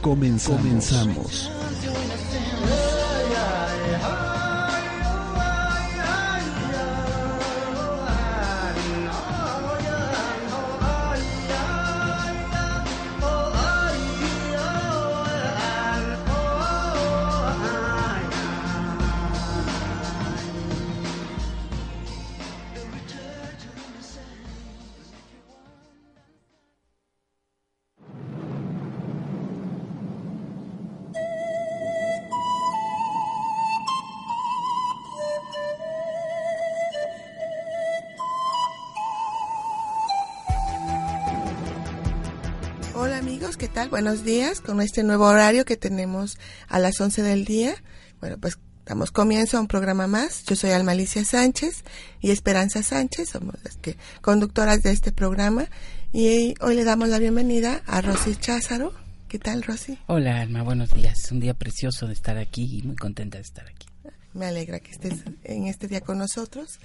Comenzamos. Buenos días con este nuevo horario que tenemos a las 11 del día. Bueno, pues damos comienzo a un programa más. Yo soy Alma Alicia Sánchez y Esperanza Sánchez, somos las que conductoras de este programa y hoy le damos la bienvenida a Rosy Cházaro. ¿Qué tal, Rosy? Hola, Alma, buenos días. Un día precioso de estar aquí y muy contenta de estar aquí. Me alegra que estés en este día con nosotros.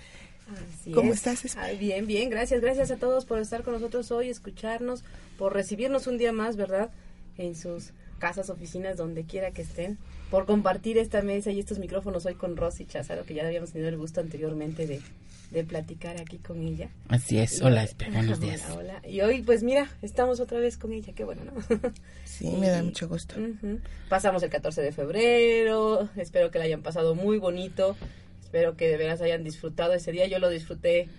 Así ¿Cómo es. estás? Bien, bien, gracias, gracias a todos por estar con nosotros hoy, escucharnos, por recibirnos un día más, ¿verdad? En sus casas, oficinas, donde quiera que estén, por compartir esta mesa y estos micrófonos hoy con Rosy Cházaro, que ya habíamos tenido el gusto anteriormente de, de platicar aquí con ella. Así es. Y- Hola, Espe, buenos días. Hola, hola. Y hoy, pues mira, estamos otra vez con ella, qué bueno, ¿no? Sí, me da mucho gusto. Pasamos el 14 de febrero, espero que la hayan pasado muy bonito, espero que de veras hayan disfrutado ese día, yo lo disfruté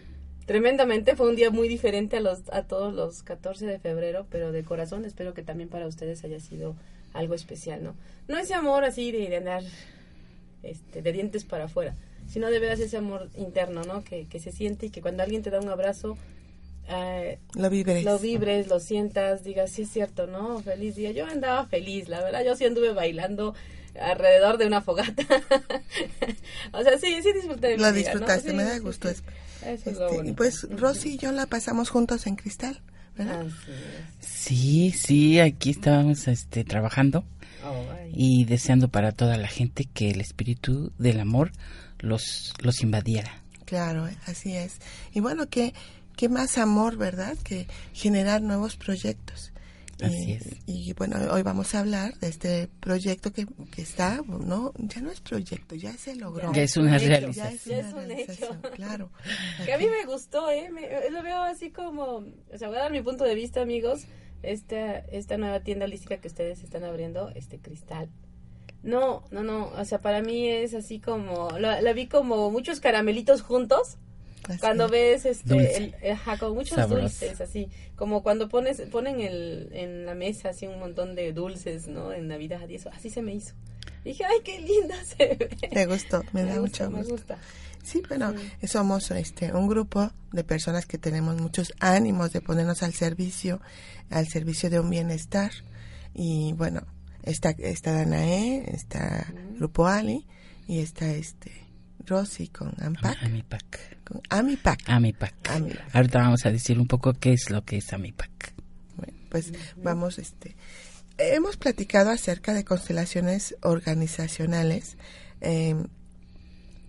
tremendamente, fue un día muy diferente a, los, a todos los 14 de febrero, pero de corazón espero que también para ustedes haya sido algo especial, ¿no? No ese amor así de, de andar este, de dientes para afuera, sino de veras ese amor interno, ¿no? Que, que se siente y que cuando alguien te da un abrazo... eh, Lo vibres. lo vibres, lo sientas, digas, sí es cierto, ¿no? Feliz día. Yo andaba feliz, la verdad, yo sí anduve bailando alrededor de una fogata. o sea, sí, sí disfruté Lo disfrutaste, Sí, me da sí, gusto. sí. Eso es lo Este, bonito. pues. Rosy y yo la pasamos juntos en Cristal, ¿verdad? Así es. Sí, sí, aquí estábamos este, trabajando Oh, y deseando para toda la gente que el espíritu del amor los, los invadiera. Claro, así es. Y bueno, qué, qué más amor, ¿verdad? Que generar nuevos proyectos. Así y, es. y bueno, hoy vamos a hablar de este proyecto que, que está, no, ya no es proyecto, ya se logró. Ya es una. Ya realización. es Ya una es un realización, hecho. claro. Que a mí me gustó, ¿eh? Me- eh, lo veo así como, o sea, voy a dar mi punto de vista, amigos. Esta, esta nueva tienda holística que ustedes están abriendo, este cristal. No, no, no, o sea, para mí es así como, la, la vi como muchos caramelitos juntos. Así Cuando es. ves este, el, ajá, con muchos Sabroso. dulces, así, como cuando pones, ponen el, en la mesa así un montón de dulces, ¿no? En Navidad y eso, así se me hizo. Dije, ay, qué linda se ve. Me gustó, me, da gusta, mucho me gusto. gusta. Sí, bueno, somos este un grupo de personas que tenemos muchos ánimos de ponernos al servicio, al servicio de un bienestar. Y bueno, está, está Danae, está Grupo Ali y está este Rosy con Ampac, Amipac. con Amipac. Amipac. Amipac. Ahorita vamos a decir un poco qué es lo que es Amipac. Bueno, pues vamos, este, hemos platicado acerca de constelaciones organizacionales. eh,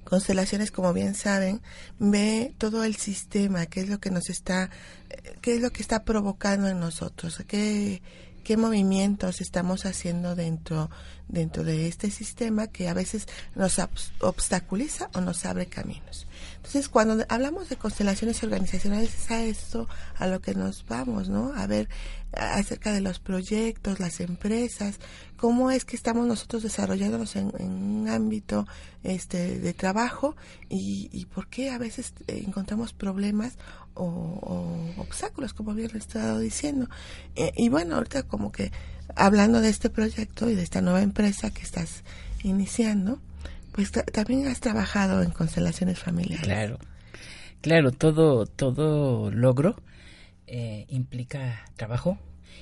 constelaciones, como bien saben, ve todo el sistema, qué es lo que nos está, eh, qué es lo que está provocando en nosotros, qué, qué movimientos estamos haciendo dentro, dentro de este sistema que a veces nos obs- obstaculiza o nos abre caminos. Entonces, cuando hablamos de constelaciones organizacionales, es a esto a lo que nos vamos, ¿no? A ver acerca de los proyectos, las empresas, cómo es que estamos nosotros desarrollándonos en, un ámbito este, de trabajo y, por qué a veces encontramos problemas o, obstáculos, como bien estado diciendo. Eh, y bueno, ahorita como que hablando de este proyecto y de esta nueva empresa que estás iniciando, pues también has trabajado en constelaciones familiares. Claro, claro, todo, todo logro eh, implica trabajo,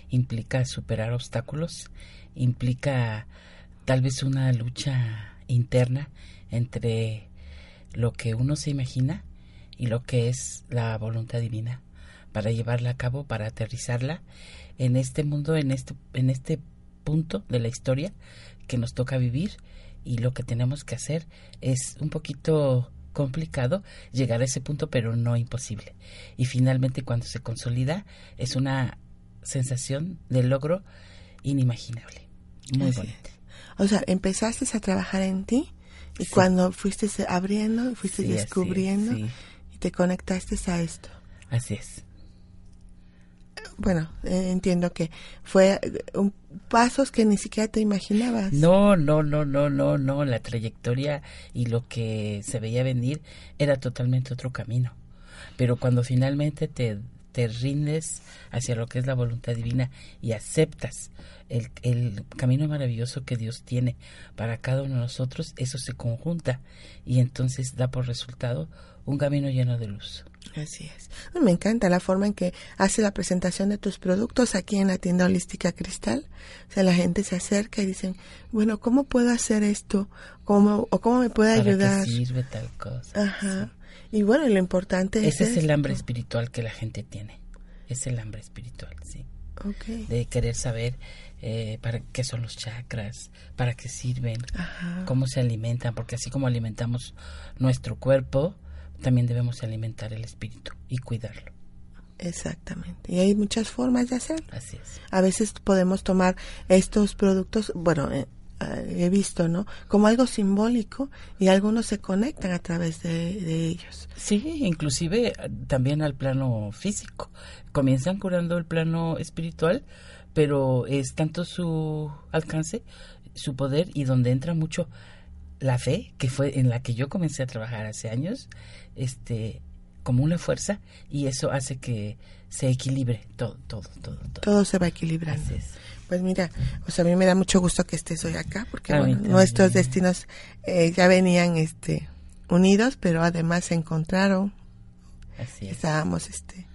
implica superar obstáculos, implica tal vez una lucha interna entre lo que uno se imagina y lo que es la voluntad divina para llevarla a cabo, para aterrizarla en este mundo, en este, en este punto de la historia que nos toca vivir y lo que tenemos que hacer es un poquito complicado llegar a ese punto, pero no imposible. Y finalmente cuando se consolida es una sensación de logro inimaginable, muy bonita. O sea, empezaste a trabajar en ti y cuando fuiste abriendo, fuiste descubriendo te conectaste a esto. Así es bueno, eh, entiendo que fue eh, un, pasos que ni siquiera te imaginabas. No, no, no, no, no, no. La trayectoria y lo que se veía venir era totalmente otro camino. Pero cuando finalmente te, te rindes hacia lo que es la voluntad divina y aceptas el, el camino maravilloso que Dios tiene para cada uno de nosotros, eso se conjunta y entonces da por resultado un camino lleno de luz. Así es. Me encanta la forma en que hace la presentación de tus productos aquí en la tienda holística Cristal. O sea, la gente se acerca y dicen, bueno, ¿cómo puedo hacer esto? ¿Cómo, ¿O cómo me puede ¿Para ayudar? Qué sirve tal cosa? Ajá. Y bueno, lo importante es... Ese es el hambre espiritual que la gente tiene. Es el hambre espiritual, sí. Okay. De querer saber eh, para qué son los chakras, para qué sirven, cómo se alimentan, porque así como alimentamos nuestro cuerpo, también debemos alimentar el espíritu y cuidarlo. Exactamente. Y hay muchas formas de hacerlo. Así es. A veces podemos tomar estos productos, bueno, eh, eh, he visto, ¿no? Como algo simbólico y algunos se conectan a través de, ellos. Sí, inclusive eh, también al plano físico. Comienzan curando el plano espiritual, pero es tanto su alcance, su poder y donde entra mucho la fe, que fue en la que yo comencé a trabajar hace años, este, como una fuerza, y eso hace que se equilibre todo, todo, todo. Todo, se va equilibrando. Pues mira, pues a mí me da mucho gusto que estés hoy acá, porque nuestros destinos eh, ya venían este, unidos, pero además se encontraron. Así Estábamos, este,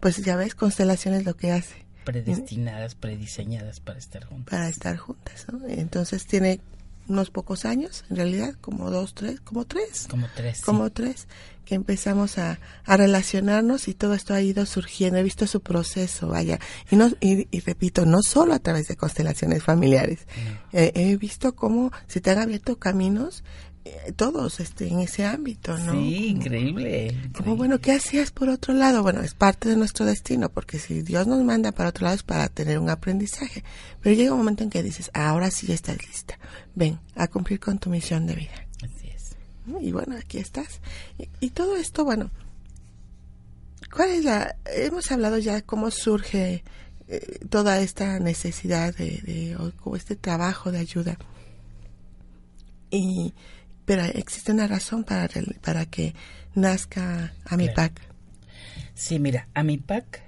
pues ya ves, constelaciones lo que hace. Predestinadas, prediseñadas para estar juntas. Para estar juntas, ¿no? Entonces tiene unos pocos años, en realidad, como dos, tres, como tres. Como tres. Como tres, que empezamos a, a, relacionarnos y todo esto ha ido surgiendo. He visto su proceso, vaya. Y, no, y, repito, no solo a través de constelaciones familiares. Eh, he visto cómo se te han abierto caminos todos este en ese ámbito, ¿no? Sí, increíble, Como bueno, ¿qué hacías por otro lado? Bueno, es parte de nuestro destino, porque si Dios nos manda para otro lado es para tener un aprendizaje. Pero llega un momento en que dices, ahora sí estás lista, ven a cumplir con tu misión de vida. Así es. Y bueno, aquí estás. Y, todo esto, bueno, ¿cuál es la? Hemos hablado ya cómo surge eh, toda esta necesidad de, de o este trabajo de ayuda. Y pero existe una razón para, para que nazca AMIPAC. Sí, mira, AMIPAC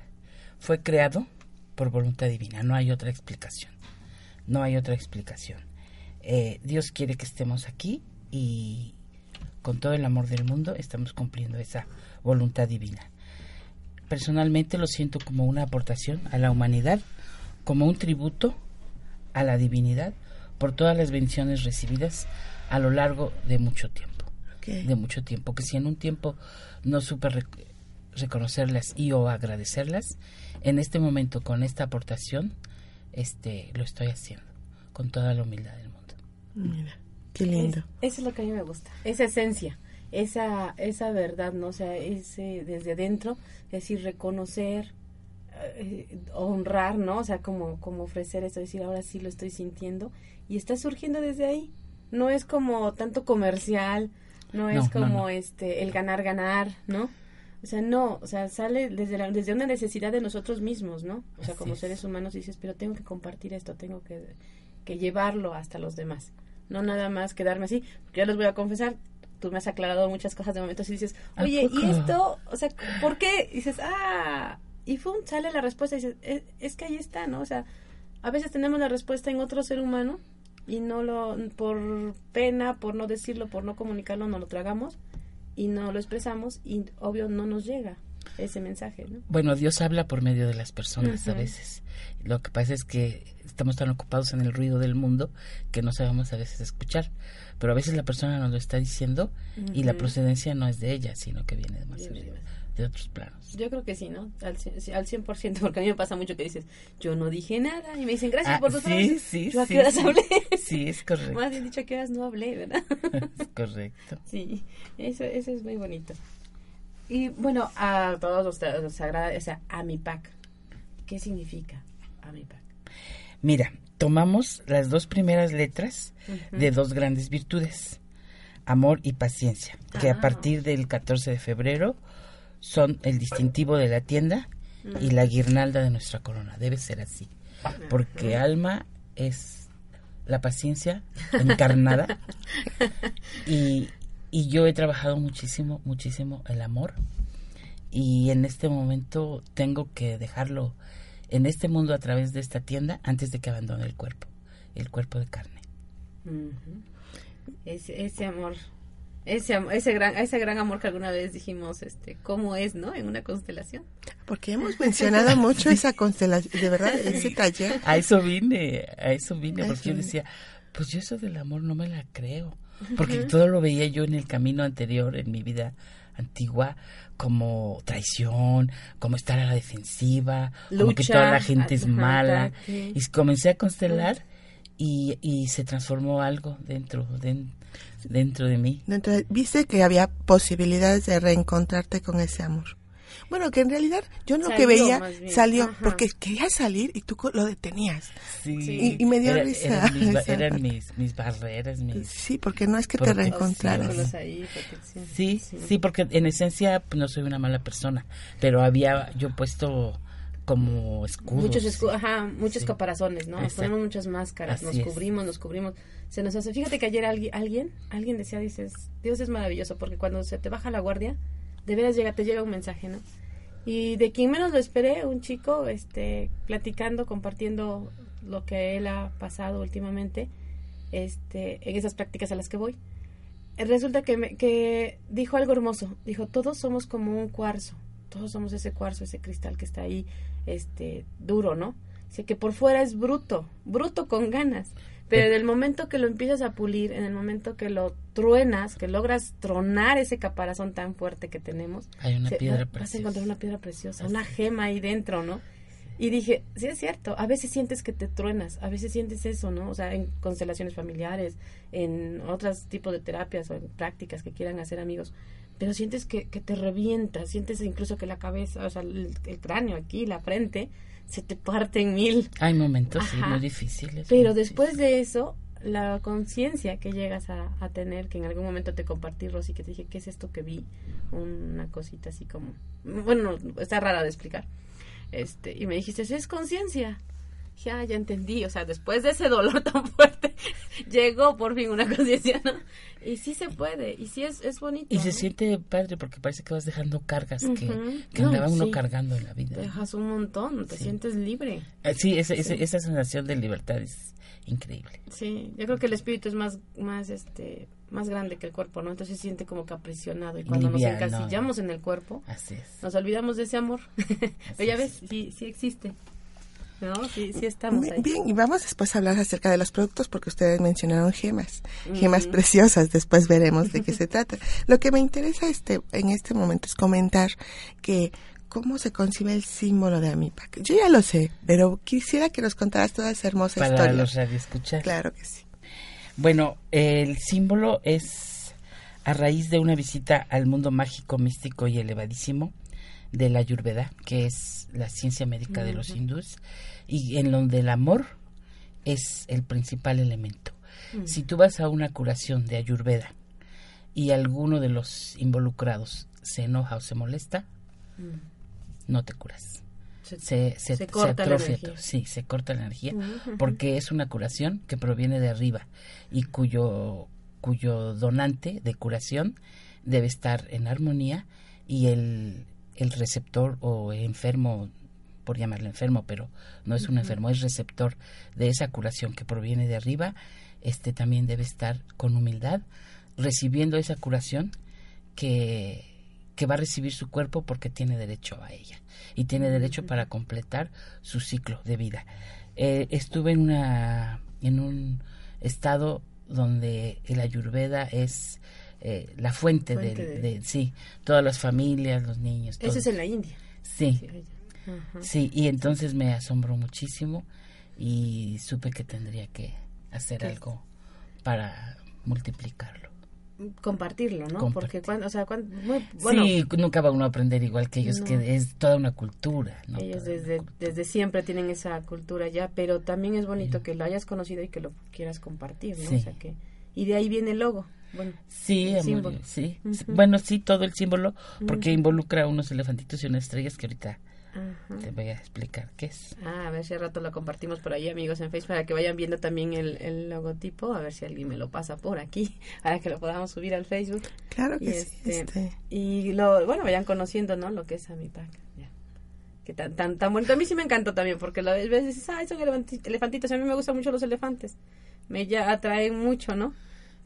fue creado por voluntad divina, no hay otra explicación. No hay otra explicación. Eh, Dios quiere que estemos aquí y con todo el amor del mundo estamos cumpliendo esa voluntad divina. Personalmente lo siento como una aportación a la humanidad, como un tributo a la divinidad por todas las bendiciones recibidas a lo largo de mucho tiempo. De mucho tiempo. Que si en un tiempo no supe reconocerlas y o agradecerlas, en este momento con esta aportación, este lo estoy haciendo con toda la humildad del mundo. Mira, qué lindo. eso es lo que a mí me gusta, esa esencia, esa esa verdad, no, o sea, ese desde adentro, es decir, reconocer, honrar, ¿no? O sea, como como ofrecer eso, decir, ahora sí lo estoy sintiendo y está surgiendo desde ahí no es como tanto comercial, no es como este el ganar ganar, ¿no? O sea, no, o sea, sale desde, la, desde una necesidad de nosotros mismos, ¿no? O sea, Así como es. seres humanos dices, pero tengo que compartir esto, tengo que, que llevarlo hasta los demás. No nada más quedarme así. Porque ya les voy a confesar, tú me has aclarado muchas cosas de momentos y dices, ¿A oye? ¿y esto? O sea, ¿por qué? Y dices, ah, y ¡fum! sale la respuesta y dices, es, es que ahí está, ¿no? O sea, a veces tenemos la respuesta en otro ser humano y no lo, por pena, por no decirlo, por no comunicarlo, no lo tragamos y no lo expresamos y obvio no nos llega ese mensaje, ¿no? Bueno, Dios habla por medio de las personas a veces. Lo que pasa es que estamos tan ocupados en el ruido del mundo que no sabemos a veces escuchar. Pero a veces la persona nos lo está diciendo y la procedencia no es de ella, sino que viene de más arriba. De otros planos. Yo creo que sí, ¿no? Al, cien- sí, al 100%, porque a mí me pasa mucho que dices, yo no dije nada, y me dicen, gracias Ah, por tus sí, palabras". sí, ¿Yo a sí, qué horas sí. hablé? Sí, es correcto. Más bien dicho, a qué horas no hablé, ¿verdad? es correcto. Sí, eso, eso es muy bonito. Y bueno, a todos ustedes les agrada, o sea, Amipac. ¿Qué significa Amipac? Mira, tomamos las dos primeras letras de dos grandes virtudes, amor y paciencia, que a Ah. partir del 14 de febrero son el distintivo de la tienda y la guirnalda de nuestra corona. Debe ser así, porque alma es la paciencia encarnada y, y yo he trabajado muchísimo, muchísimo el amor y en este momento tengo que dejarlo en este mundo a través de esta tienda antes de que abandone el cuerpo, el cuerpo de carne. Ese, ese amor, ese, ese, gran, ese gran amor que alguna vez dijimos, este, cómo es, ¿no? En una constelación. Porque hemos mencionado mucho esa constelación, de verdad, ese taller. A eso vine, a eso vine, A porque eso yo vine. decía, pues yo eso del amor no me la creo, porque todo lo veía yo en el camino anterior, en mi vida antigua, como traición, como estar a la defensiva, como que toda la gente es mala. ataque. Y comencé a constelar y, y se transformó algo dentro, den- dentro de mí. Dentro de- viste que había posibilidades de reencontrarte con ese amor. Bueno, que en realidad yo lo que Salió, veía más bien. salió Ajá. porque quería salir y tú co- lo detenías. Sí. Sí. Y- y me dio Era- risa Eran, mis, eran mis, mis barreras, mis... Sí, porque no es que te reencontraras. Círculos ahí, protección. Sí, sí, porque en esencia pues, no soy una mala persona, pero había yo puesto como escudos. Muchos, escu- ajá, muchos Sí. caparazones, ¿no? Nos ponemos muchas máscaras, Así nos es. cubrimos, nos cubrimos. Se nos hace. Fíjate que ayer alguien, alguien, alguien decía, dices, Dios es maravilloso, porque cuando se te baja la guardia, de veras llega, te llega un mensaje, ¿no? Y de quien menos lo esperé, un chico, este, platicando, compartiendo lo que él ha pasado últimamente, este, en esas prácticas a las que voy. Resulta que, me- que dijo algo hermoso. Dijo, todos somos como un cuarzo. Todos somos ese cuarzo, ese cristal que está ahí, este, duro, ¿no? Dice que por fuera es bruto, bruto con ganas. Pero en el momento que lo empiezas a pulir, en el momento que lo truenas, que logras tronar ese caparazón tan fuerte que tenemos, Hay una se- piedra va- vas a encontrar una piedra preciosa, Así una gema ahí dentro, ¿no? Y dije, sí es cierto, a veces sientes que te truenas, a veces sientes eso, ¿no? O sea, en constelaciones familiares, en otros tipos de terapias o en prácticas que quieran hacer amigos, pero sientes que, que te revienta, sientes incluso que la cabeza, o sea, el, el cráneo aquí, la frente, se te parte en mil. Hay momentos sí, muy difíciles. Pero muy después de eso, la conciencia que llegas a, a tener, que en algún momento te compartí, Rosy, que te dije, ¿qué es esto que vi? Una cosita así como... Bueno, está rara de explicar. este Y me dijiste, es conciencia. Ya, ya entendí. O sea, después de ese dolor tan fuerte, llegó por fin una conciencia, ¿no? Y sí se puede, y sí es, es bonito. Y se ¿no? siente padre porque parece que vas dejando cargas que, Ujú. que No, andaba uno sí. cargando en la vida. Te dejas un montón, te Sí. sientes libre. Eh, Sí, esa, esa, esa sensación de libertad es increíble. Sí, yo creo que el espíritu es más, más, este, más grande que el cuerpo, ¿no? Entonces se siente como que aprisionado y cuando nos encasillamos en el cuerpo, Así es. nos olvidamos de ese amor. Pero ya ves, sí, sí existe, ¿no? Sí, sí estamos ahí. Bien, y vamos después a hablar acerca de los productos porque ustedes mencionaron gemas, gemas preciosas, después veremos de qué se trata. Lo que me interesa este en este momento es comentar que cómo se concibe el símbolo de Amipac. Yo ya lo sé, pero quisiera que nos contaras toda esa hermosa Para historia. los radioescuchas. Claro que sí. Bueno, el símbolo es a raíz de una visita al mundo mágico, místico y elevadísimo de la Ayurveda, que es la ciencia médica de los hindúes, y en donde el amor es el principal elemento. Si tú vas a una curación de Ayurveda y alguno de los involucrados se enoja o se molesta, Mm. no te curas. Se- Se, se, se se corta la atrofia energía. Sí, se corta la energía porque es una curación que proviene de arriba y cuyo, cuyo donante de curación debe estar en armonía y el, el receptor o enfermo, por llamarlo enfermo, pero no es un enfermo, es receptor de esa curación que proviene de arriba, este también debe estar con humildad recibiendo esa curación que, que va a recibir su cuerpo porque tiene derecho a ella y tiene derecho para completar su ciclo de vida. Eh, estuve en una en un estado donde el ayurveda es eh, la fuente, Fuente del- de- de, sí todas las familias los niños todo. es en la India. sí Sí, sí y entonces me asombró muchísimo y supe que tendría que hacer ¿Qué? algo para multiplicarlo Compartirlo, ¿no? Compartir. Porque cuando, o sea, cuando, muy, bueno, sí nunca va uno a aprender igual que ellos No. que es toda una cultura ¿no? ellos Toda desde, cultura. desde siempre tienen esa cultura ya, pero también es bonito que lo hayas conocido y que lo quieras compartir, ¿no? Sí. O sea que, y de ahí viene el logo. Bueno, Sí, el amor, símbolo. sí. Bueno, sí, todo el símbolo, porque Ujú. involucra unos elefantitos y unas estrellas que ahorita te voy a explicar qué es. Ah, a ver si al rato lo compartimos por ahí, amigos, en Facebook, para que vayan viendo también el, el logotipo, a ver si alguien me lo pasa por aquí, para que lo podamos subir al Facebook. Claro Y que sí. este, Este, Y lo, bueno, vayan conociendo, ¿no? Lo que es Amipac. Ya. Que tan, tan, tan bonito. A mí sí me encantó también, porque a veces dices, ay, son elefanti- elefantitos. A mí me gustan mucho los elefantes. Me ya atraen mucho, ¿no?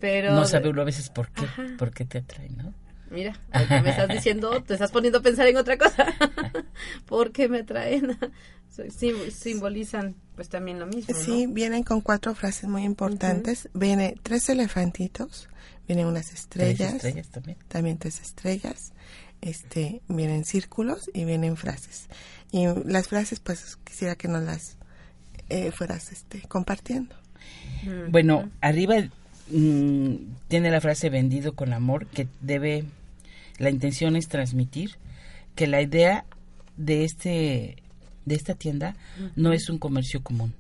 Pero. no sabe uno a veces por qué, Ajá. por qué te atrae, ¿no? Mira, me estás diciendo, te estás poniendo a pensar en otra cosa. porque me atraen. Sí, simbolizan, pues también lo mismo. ¿no? Sí, vienen con cuatro frases muy importantes. Viene tres elefantitos, vienen unas Tres estrellas, estrellas también. también tres estrellas, este, vienen círculos y vienen frases. Y las frases, pues quisiera que nos las eh, fueras este, compartiendo. Bueno, arriba mm, tiene la frase vendido con amor que debe, la intención es transmitir que la idea de este de esta tienda no es un comercio común,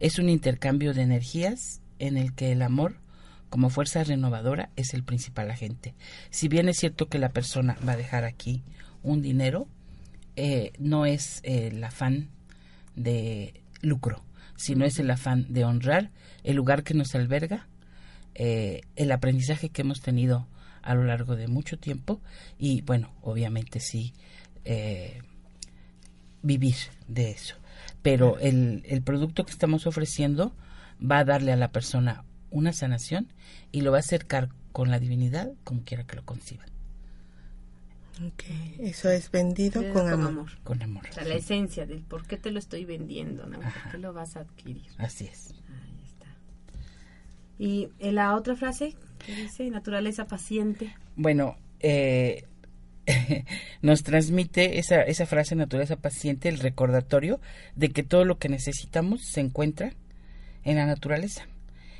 es un intercambio de energías en el que el amor como fuerza renovadora es el principal agente. Si bien es cierto que la persona va a dejar aquí un dinero, eh, no es eh, el afán de lucro, sino es el afán de honrar el lugar que nos alberga, eh, el aprendizaje que hemos tenido a lo largo de mucho tiempo y bueno, obviamente sí, eh, vivir de eso. Pero el, el producto que estamos ofreciendo va a darle a la persona una sanación y lo va a acercar con la divinidad como quiera que lo conciba, Eso es vendido Vendido con, amor. con amor. O sea, la esencia del por qué te lo estoy vendiendo, ¿no? ¿Por qué lo vas a adquirir? Así es. Y en la otra frase, que dice? Naturaleza paciente. Bueno, eh, nos transmite esa, esa frase naturaleza paciente, el recordatorio de que todo lo que necesitamos se encuentra en la naturaleza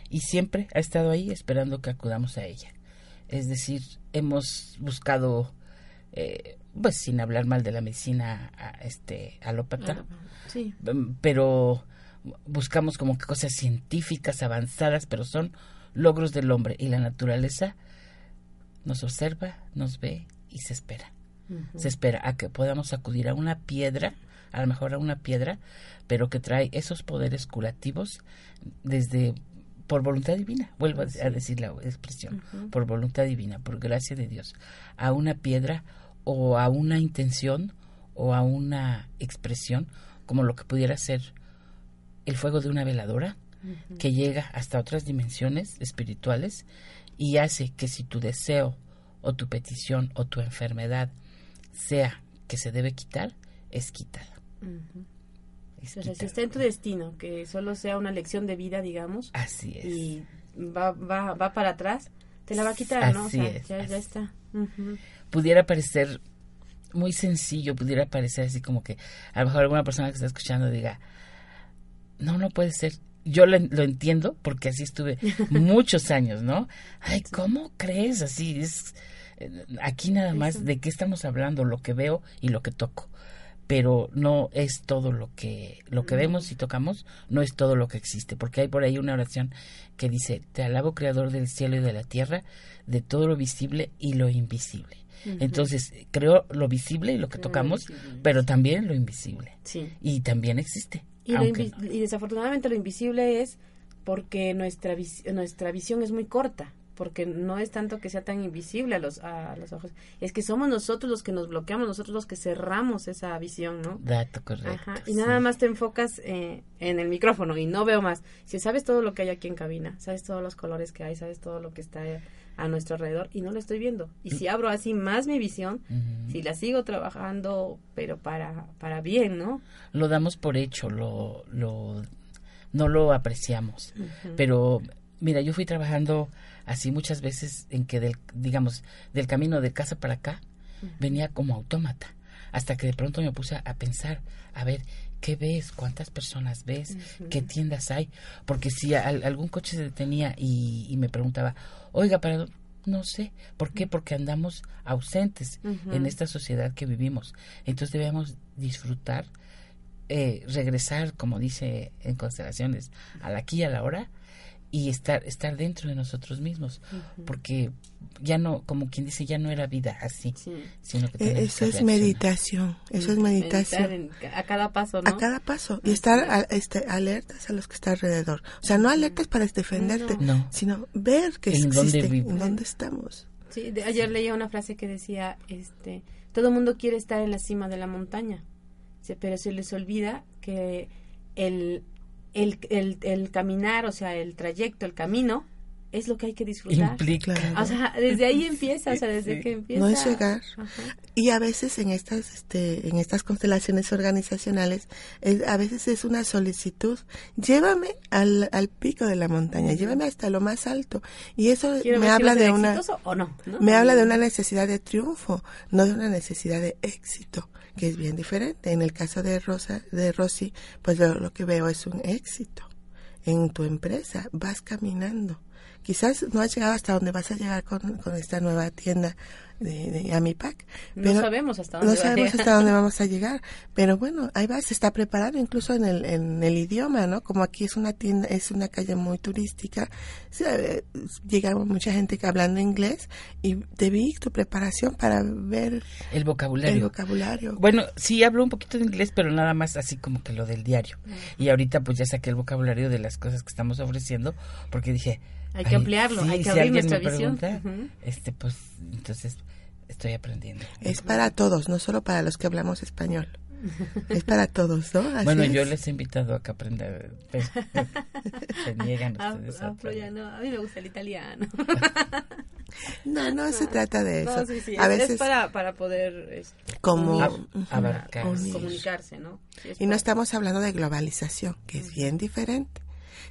y siempre ha estado ahí esperando que acudamos a ella. Es decir, hemos buscado, eh, pues sin hablar mal de la medicina este, alópata, sí. Mm, pero buscamos como que cosas científicas avanzadas, pero son logros del hombre y la naturaleza nos observa, nos ve y se espera. Se espera a que podamos acudir a una piedra, a lo mejor a una piedra, pero que trae esos poderes curativos desde por voluntad divina, vuelvo a- a decir la expresión, por voluntad divina, por gracia de Dios, a una piedra o a una intención o a una expresión como lo que pudiera ser el fuego de una veladora que llega hasta otras dimensiones espirituales y hace que si tu deseo o tu petición o tu enfermedad sea que se debe quitar, es quitada. Es sea, si quitada. está en tu destino, que solo sea una lección de vida, digamos, Así es. y va, va, va para atrás, te la va a quitar, ¿no? O sea, es, ya, ya está. Pudiera parecer muy sencillo, pudiera parecer así como que a lo mejor alguna persona que está escuchando diga, no, no puede ser. Yo lo, lo entiendo porque así estuve muchos años, ¿no? Ay, ¿cómo crees? Así es. eh, Aquí nada más de qué estamos hablando, lo que veo y lo que toco. Pero no es todo lo que lo que vemos y tocamos, no es todo lo que existe, porque hay por ahí una oración que dice, "Te alabo creador del cielo y de la tierra, de todo lo visible y lo invisible." Entonces, creo lo visible y lo que tocamos, pero también lo invisible. Sí. Y también existe. Y, aunque- y desafortunadamente lo invisible es porque nuestra, vis- nuestra visión es muy corta, porque no es tanto que sea tan invisible a los, a los ojos, es que somos nosotros los que nos bloqueamos, nosotros los que cerramos esa visión, ¿no? Dato correcto. Ajá, y sí. nada más te enfocas eh, en el micrófono y no veo más. Si sabes todo lo que hay aquí en cabina, sabes todos los colores que hay, sabes todo lo que está a nuestro alrededor y no lo estoy viendo. Y si abro así más mi visión, si la sigo trabajando, pero para, para bien, ¿no? Lo damos por hecho, lo, lo, no lo apreciamos. Pero, mira, yo fui trabajando así muchas veces en que, del, digamos, del camino de casa para acá, venía como autómata. Hasta que de pronto me puse a, a pensar, a ver, ¿qué ves? ¿Cuántas personas ves? ¿Qué tiendas hay? Porque si al- algún coche se detenía y, y me preguntaba, oiga, para dó-?" no sé, ¿por qué? Porque andamos ausentes en esta sociedad que vivimos. Entonces debemos disfrutar, eh, regresar, como dice en constelaciones, al aquí y a la hora y estar estar dentro de nosotros mismos, porque ya no, como quien dice, ya no era vida así, Sí. sino que Eh, tenemos Eso que es meditación, eso es meditación. en a cada paso, ¿no? A cada paso y estar a- este, alertas a los que está alrededor. O sea, no alertas para defenderte, No. sino ver que En dónde existe, vive. en dónde estamos. Sí, de- ayer leía una frase que decía, este, todo el mundo quiere estar en la cima de la montaña, pero se les olvida que el, el, el, el caminar, o sea, el trayecto, el camino, es lo que hay que disfrutar. Implica. Claro. O sea, desde ahí empieza, o sea, desde que empieza. No es llegar. Ajá. Y a veces en estas, este, en estas constelaciones organizacionales, es- a veces es una solicitud. Llévame al, al pico de la montaña, llévame hasta lo más alto. Y eso Quiero me habla de una, o no, ¿no? me habla de una necesidad de triunfo, no de una necesidad de éxito, que es bien diferente. En el caso de Rosa, de Rosy, pues lo, lo que veo es un éxito. En tu empresa vas caminando. Quizás no has llegado hasta donde vas a llegar con, con esta nueva tienda de, de Amipac. No pero sabemos hasta No dónde va a sabemos hasta dónde vamos a llegar. Pero bueno, ahí vas, se está preparado incluso en el, en el idioma, ¿no? Como aquí es una tienda, es una calle muy turística, se- llega mucha gente que hablando inglés y te vi tu preparación para ver El vocabulario. el vocabulario. Bueno, sí hablo un poquito de inglés, pero nada más así como que lo del diario. Y ahorita pues ya saqué el vocabulario de las cosas que estamos ofreciendo, porque dije... Hay que "Ay, ampliarlo, hay que abrir nuestra visión". pregunta, este pues entonces estoy aprendiendo. Es para todos, no solo para los que hablamos español. Es para todos, ¿no? Así bueno, es. yo les he invitado a que aprendan. pero se niegan ustedes a pero ya aprender. no, a mí me gusta el italiano. No, no se trata de eso. No, sí, sí, a es- veces es para, para poder este, como unir, abarcar. unir. comunicarse, ¿no? Sí, es Y no estamos hablando de globalización, que es bien diferente.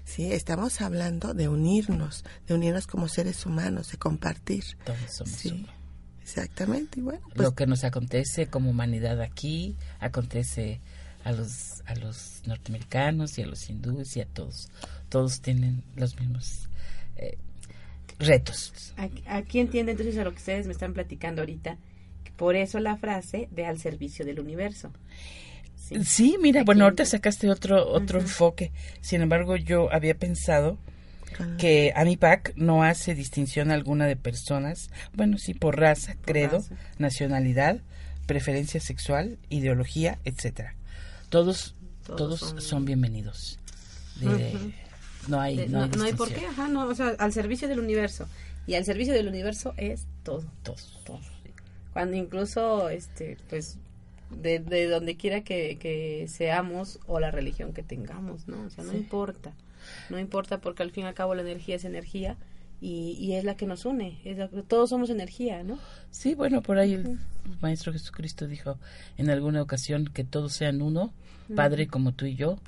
Sí, estamos hablando de unirnos, de unirnos como seres humanos, de compartir. Todos somos Sí, uno. Exactamente. Y bueno, pues Lo que nos acontece como humanidad aquí, acontece a los, a los norteamericanos y a los hindúes y a todos. Todos tienen los mismos eh, retos. Aquí, aquí entiende entonces a lo que ustedes me están platicando ahorita. Por eso la frase de al servicio del universo. Sí. Sí, mira, Aquí bueno, ahorita sacaste otro otro enfoque. Sin embargo, yo había pensado con- que AMIPAC no hace distinción alguna de personas, bueno, sí, por raza, credo, raza. nacionalidad, preferencia sexual, ideología, etcétera. Todos, Todos todos, son- son... bienvenidos. De-. No hay, no, no, hay no hay por qué, ajá, no, o sea, al servicio del universo. Y al servicio del universo es todo, Todos. todo. Cuando incluso, este, pues, de, de donde quiera que, que seamos o la religión que tengamos, ¿no? O sea, no importa. No importa porque al fin y al cabo la energía es energía y, y es la que nos une. Es la- todos somos energía, ¿no? Sí, bueno, por ahí el Maestro Jesucristo dijo en alguna ocasión que todos sean uno, Padre como tú y yo,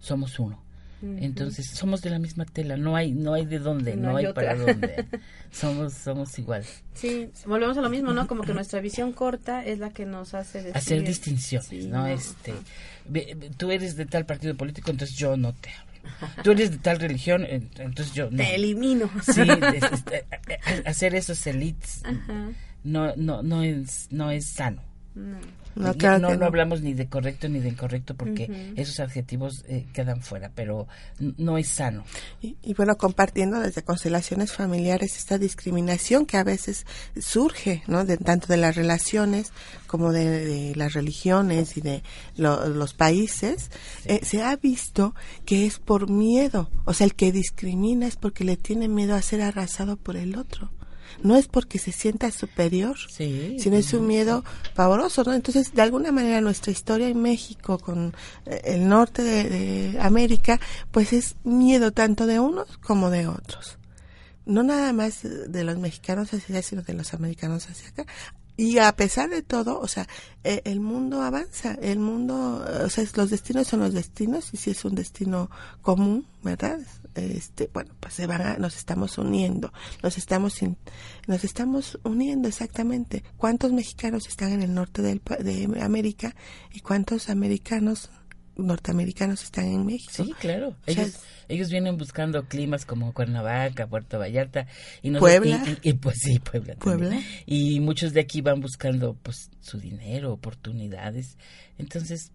somos uno. Entonces somos de la misma tela, no hay no hay de dónde, No no, hay hay, para dónde. somos somos igual. Sí, volvemos a lo mismo, ¿no? Como que nuestra visión corta es la que nos hace decir... Hacer distinciones, Sí, ¿no? Este, tú eres de tal partido político, entonces yo no te hablo. Tú eres de tal religión, en- entonces yo no. Te elimino. Sí, este, hacer esos elites Ajá. no no no es no es sano. No. No, claro no, no no. hablamos ni de correcto ni de incorrecto porque esos adjetivos eh, quedan fuera, pero no es sano. Y, y bueno, compartiendo desde constelaciones familiares esta discriminación que a veces surge, ¿no? De, tanto de las relaciones como de, de las religiones y de lo- los países, eh, se ha visto que es por miedo. O sea, el que discrimina es porque le tiene miedo a ser arrasado por el otro. No es porque se sienta superior, Sí. sino es un miedo pavoroso, ¿no? Entonces, de alguna manera, nuestra historia en México, con eh, el norte de, de América, pues es miedo tanto de unos como de otros. No nada más de los mexicanos hacia allá, sino de los americanos hacia acá. Y a pesar de todo, o sea, eh, el mundo avanza, el mundo, o sea, los destinos son los destinos, y si es un destino común, ¿verdad? Este, bueno, pues se van a, nos estamos uniendo, nos estamos, nos estamos uniendo exactamente. ¿Cuántos mexicanos están en el norte del, de América y cuántos americanos, norteamericanos están en México? Sí, claro. O sea, Ellos, ellos vienen buscando climas como Cuernavaca, Puerto Vallarta y no Puebla. y, y- y, pues sí, Puebla. también. Puebla. Y muchos de aquí van buscando pues su dinero, oportunidades. Entonces,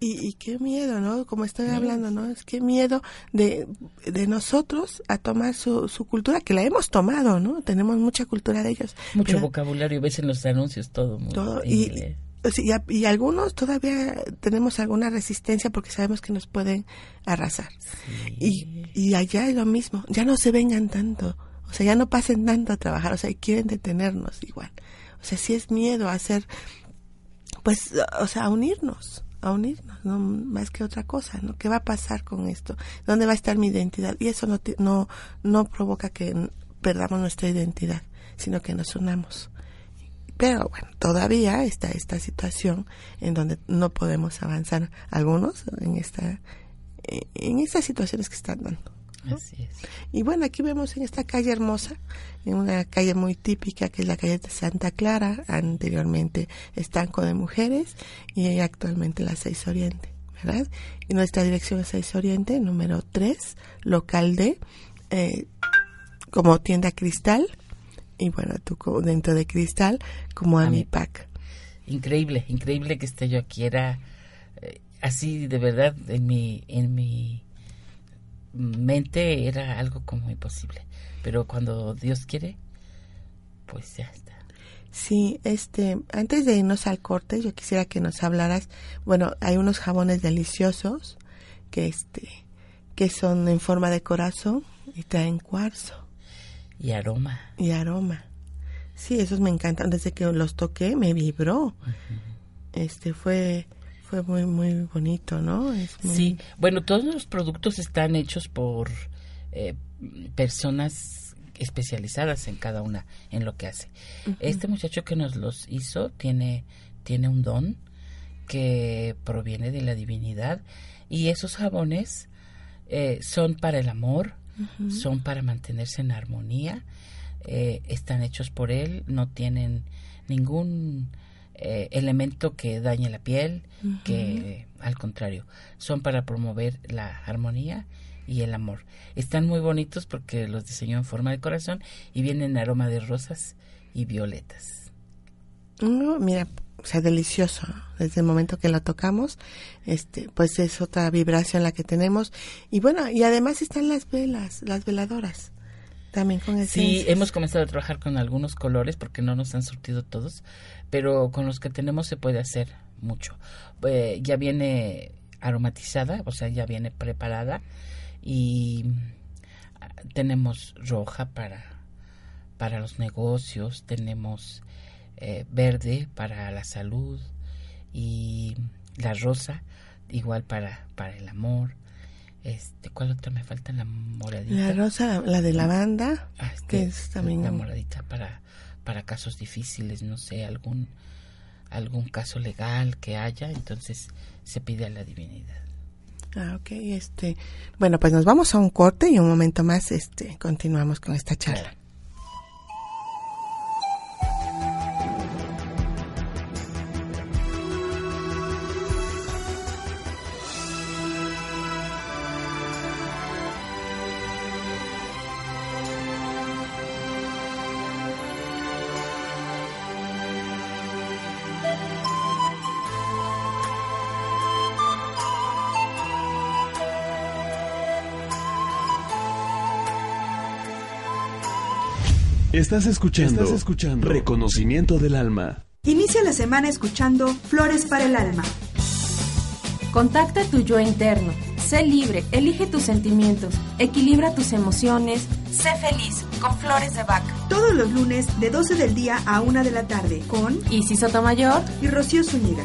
Y, y qué miedo, ¿no? Como estoy hablando, ¿no? Es qué miedo de, de nosotros a tomar su, su cultura, que la hemos tomado, ¿no? Tenemos mucha cultura de ellos. mucho pero vocabulario, ves en los anuncios todo. muy todo, y, sea, y, a- y algunos todavía tenemos alguna resistencia porque sabemos que nos pueden arrasar. Y, allá es lo mismo, ya no se vengan tanto, o sea, ya no pasen tanto a trabajar, o sea, quieren detenernos igual. O sea, sí es miedo a hacer, pues, o sea, a unirnos, a unirnos, no más que otra cosa, ¿no? ¿Qué va a pasar con esto? ¿Dónde va a estar mi identidad? Y eso no, no, no provoca que perdamos nuestra identidad, sino que nos unamos. Pero bueno, todavía está esta situación en donde no podemos avanzar algunos en esta en estas situaciones que están dando. Así es. Y bueno, aquí vemos en esta calle hermosa, en una calle muy típica que es la calle de Santa Clara, anteriormente Estanco de Mujeres y actualmente la 6 Oriente, ¿verdad? Y nuestra dirección es 6 Oriente, número 3, local D, eh, como tienda Cristal, y bueno, tú como dentro de Cristal, como Amipac. Increíble, increíble que esté yo aquí. Era eh, así de verdad en mi, en mi mente era algo como imposible. Pero cuando Dios quiere, pues ya está. Sí, este, antes de irnos al corte, yo quisiera que nos hablaras, bueno, hay unos jabones deliciosos que este, que son en forma de corazón y traen cuarzo Y aroma. y aroma. Sí, esos me encantan. Desde que los toqué me vibró. Este fue fue muy muy bonito, ¿no? Es muy- Sí, bueno, todos los productos están hechos por eh, personas especializadas en cada una, en lo que hace. Este muchacho que nos los hizo tiene, tiene un don que proviene de la divinidad y esos jabones eh, son para el amor, son para mantenerse en armonía, eh, están hechos por él, no tienen ningún eh, elemento que dañe la piel, que al contrario, son para promover la armonía y el amor. Están muy bonitos porque los diseñó en forma de corazón y vienen en aroma de rosas y violetas. No, mira, o sea, delicioso. Desde el momento que lo tocamos, este, pues es otra vibración la que tenemos. Y bueno, y además están las velas, las veladoras. También con Sí, esencias. hemos comenzado a trabajar con algunos colores porque no nos han surtido todos, pero con los que tenemos se puede hacer mucho. Eh, ya viene aromatizada, o sea, ya viene preparada y ah, tenemos roja para, para los negocios, tenemos eh, verde para la salud y la rosa igual para, para el amor. Este, ¿Cuál otra me falta? La moradita. La rosa, la de lavanda, Ah, este, que es también la moradita para para casos difíciles, no sé, algún algún caso legal que haya, entonces se pide a la divinidad. Ah, ok, este, bueno, pues nos vamos a un corte y un momento más, este, continuamos con esta charla. Estás escuchando, Estás escuchando Reconocimiento del Alma. Inicia la semana escuchando Flores para el Alma. Contacta tu yo interno. Sé libre, elige tus sentimientos, equilibra tus emociones, sé feliz con Flores de Vaca. Todos los lunes de 12 del día a 1 de la tarde con Isis Sotomayor y Rocío Zúñiga.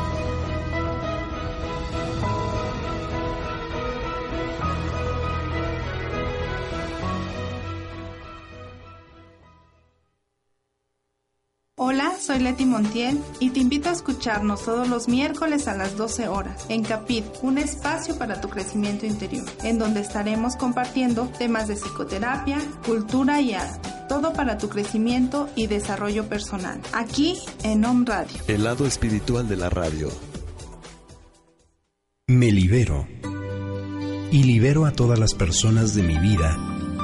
Hola, soy Leti Montiel y te invito a escucharnos todos los miércoles a las 12 horas en Capit, un espacio para tu crecimiento interior, en donde estaremos compartiendo temas de psicoterapia, cultura y arte, todo para tu crecimiento y desarrollo personal, aquí en Home Radio. El lado espiritual de la radio. Me libero y libero a todas las personas de mi vida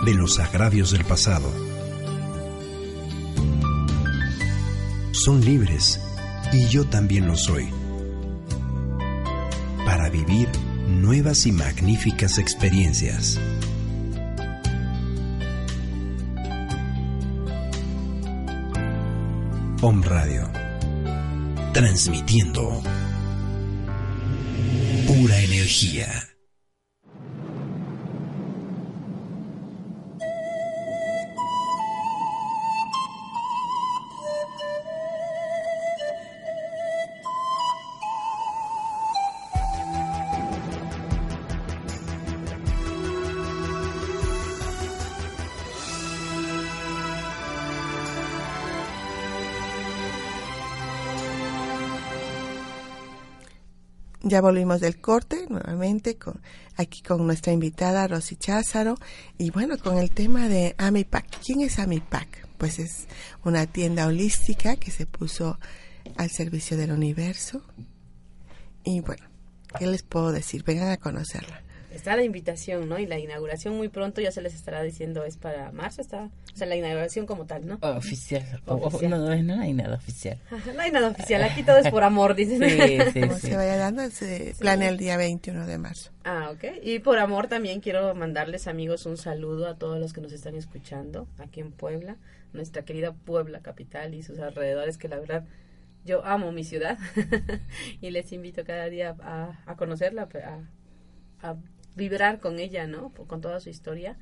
de los agravios del pasado son libres y yo también lo soy. Para vivir nuevas y magníficas experiencias. Home Radio. Transmitiendo pura energía. Ya volvimos del corte nuevamente con, aquí con nuestra invitada Rosy Cházaro y bueno, con el tema de Amipac. ¿Quién es Amipac? Pues es una tienda holística que se puso al servicio del universo. Y bueno, ¿qué les puedo decir? Vengan a conocerla está la invitación, ¿no? Y la inauguración muy pronto ya se les estará diciendo es para marzo, está, o sea, la inauguración como tal, ¿no? Oficial. oficial. no, no, hay nada oficial. no hay nada oficial, aquí todo es por amor, dicen. Sí, sí, como se vaya dando, se planea el día 21 de marzo. Ah, ok. Y por amor también quiero mandarles, amigos, un saludo a todos los que nos están escuchando aquí en Puebla, nuestra querida Puebla capital y sus alrededores, que la verdad yo amo mi ciudad y les invito cada día a, a conocerla, a, a vibrar con ella, ¿no? Con toda su historia,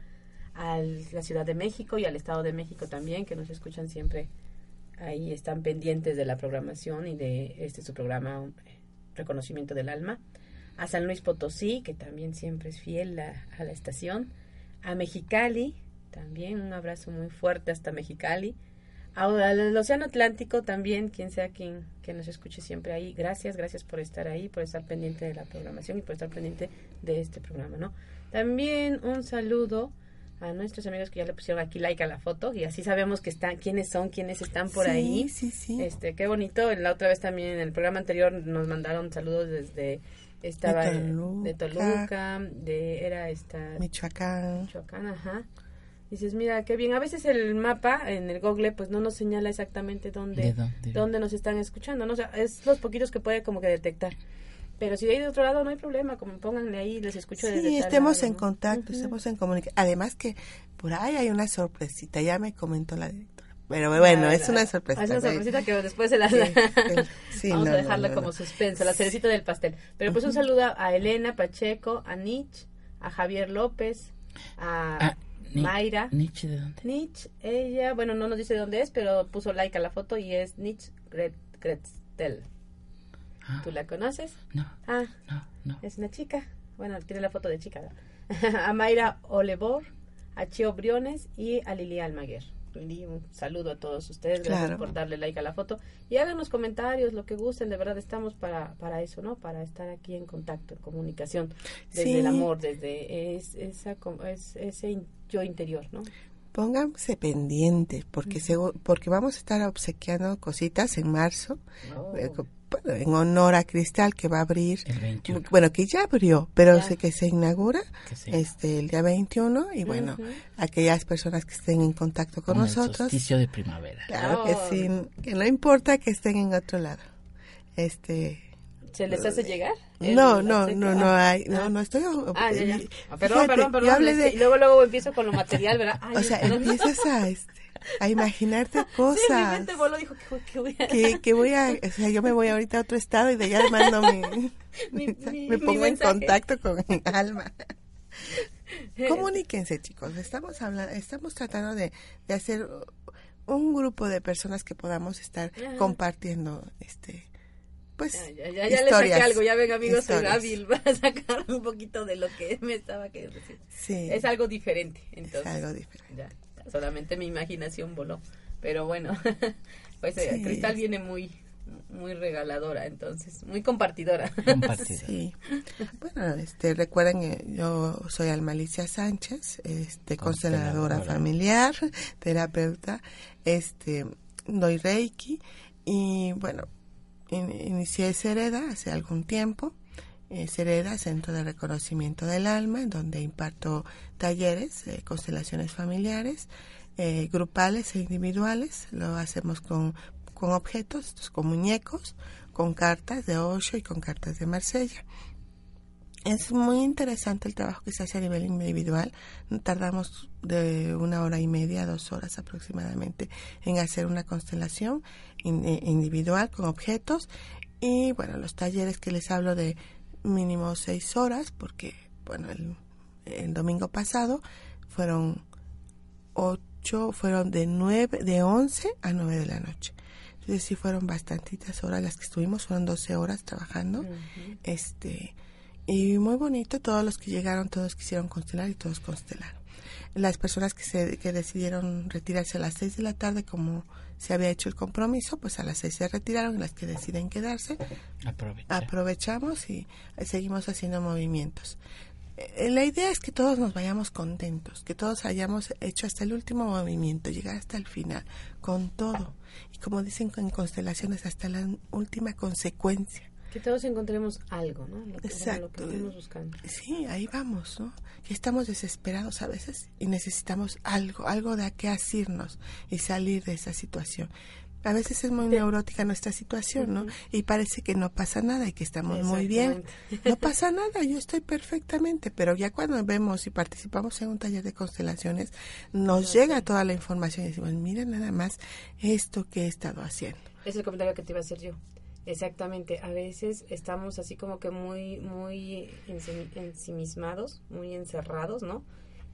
a la Ciudad de México y al Estado de México también, que nos escuchan siempre ahí, están pendientes de la programación y de este su programa Reconocimiento del Alma. A San Luis Potosí, que también siempre es fiel a, a la estación. A Mexicali, también un abrazo muy fuerte hasta Mexicali al Océano Atlántico también, quien sea quien que nos escuche siempre ahí. Gracias, gracias por estar ahí, por estar pendiente de la programación y por estar pendiente de este programa, ¿no? También un saludo a nuestros amigos que ya le pusieron aquí like a la foto y así sabemos que están quiénes son, quiénes están por ahí. Sí, sí. Este, qué bonito. La otra vez también en el programa anterior nos mandaron saludos desde estaba de Toluca, de, era esta Michoacán. Michoacán, ajá dices, mira, qué bien. A veces el mapa en el Google pues no nos señala exactamente dónde, dónde? nos están escuchando, ¿no? O sea, es los poquitos que puede como que detectar. Pero si hay de otro lado no hay problema, como pónganle ahí, les escucho desde Sí, estemos en contacto, estemos en comunicación. Además que por ahí hay una sorpresita, ya me comentó la directora. Pero bueno, es una sorpresita. Es una sorpresita que después se la... Sí, Vamos a dejarla como suspenso, la cerecita del pastel. Pero pues un saludo a Elena Pacheco, a Nich, a Javier López, a... Mayra. ¿Nietzsche de dónde? Nietzsche, ella, bueno, no nos dice de dónde es, pero puso like a la foto y es Nietzsche Gretel. Ah. ¿Tú la conoces? No. Ah, no, no. Es una chica bueno, tiene la foto de chica, a Mayra Olebor, a Chio Briones y a Lili Almaguer. Lili, un saludo a todos ustedes, gracias Claro. por darle like a la foto y hagan los comentarios, lo que gusten, de verdad estamos para, para eso, ¿no? Para estar aquí en contacto, en comunicación, desde Sí. el amor, desde es- esa, es- ese yo interior, ¿no? Pónganse pendientes porque porque vamos a estar obsequiando cositas en marzo Oh. eh, en honor a Cristal que va a abrir El 21. bueno que ya abrió pero sé que se inaugura Que sí. este el día 21 y bueno aquellas personas que estén en contacto con Como el nosotros solsticio de primavera. claro que Oh. sí que no importa que estén en otro lado este ¿Se les hace llegar? el no no no no Ah. hay no no estoy Ah, ya, ya. eh, Ah, perdón, perdón, perdón. yo hablé es de que- Y luego, luego empiezo con lo material, ¿verdad? O sea empiezas a este a imaginarte Sí, mi cosas mente voló, dijo que, voy a... que, que voy a, o sea, yo me voy ahorita a otro estado y de allá mando mi, Mi- me pongo en contacto con Alma. Comuníquense, chicos. Estamos hablando, estamos tratando de, de hacer un grupo de personas que podamos estar Ajá. compartiendo, este, pues, Ya, ya, ya, ya le saqué algo, ya ven amigos, soy hábil para sacar un poquito de lo que me estaba queriendo decir. Sí, Es algo diferente, es entonces. algo diferente. Ya, solamente mi imaginación voló. Pero bueno, pues eh, Sí. Cristal viene muy muy regaladora, entonces, muy compartidora. Compartida. Sí. Bueno, este, recuerden que yo soy Almalicia Sánchez, este, consteladora Consteladora. familiar, terapeuta, este, doy Reiki y bueno, in- inicié Sereda hace algún tiempo. Eh, Sereda, Centro de Reconocimiento del Alma, donde imparto talleres, de constelaciones familiares, eh, grupales e individuales. Lo hacemos con, con objetos, con muñecos, con cartas de Osho y con cartas de Marsella. Es muy interesante el trabajo que se hace a nivel individual. Tardamos de una hora y media, dos horas aproximadamente en hacer una constelación eh, individual con objetos. Y bueno, los talleres que les hablo de mínimo seis horas, porque bueno, el, el domingo pasado fueron ocho, fueron de nueve, de once a nueve de la noche. Entonces sí fueron bastantitas horas las que estuvimos, fueron 12 horas trabajando. Este, y muy bonito, todos los que llegaron, todos quisieron constelar y todos constelaron. Las personas que se que decidieron retirarse a las 6 de la tarde como se había hecho el compromiso, pues a las 6 se retiraron y las que deciden quedarse, Aprovecha. aprovechamos y seguimos haciendo movimientos. Eh, La idea es que todos nos vayamos contentos, que todos hayamos hecho hasta el último movimiento, llegar hasta el final, con todo. Y como dicen en constelaciones, hasta la última consecuencia. Que todos encontremos algo, ¿no? Lo que, lo que Exacto. estamos buscando. Sí, ahí vamos, ¿no? Que estamos desesperados a veces y necesitamos algo, algo de a qué asirnos y salir de esa situación. A veces es muy neurótica nuestra situación, ¿no? Y parece que no pasa nada y que estamos muy bien. No pasa nada, yo estoy perfectamente, pero ya cuando vemos y participamos en un taller de constelaciones, nos llega toda la información y decimos, mira nada más esto que he estado haciendo. Es el comentario que te iba a hacer yo. Exactamente, a veces estamos así como que muy, muy ensi- ensimismados, muy encerrados, ¿no?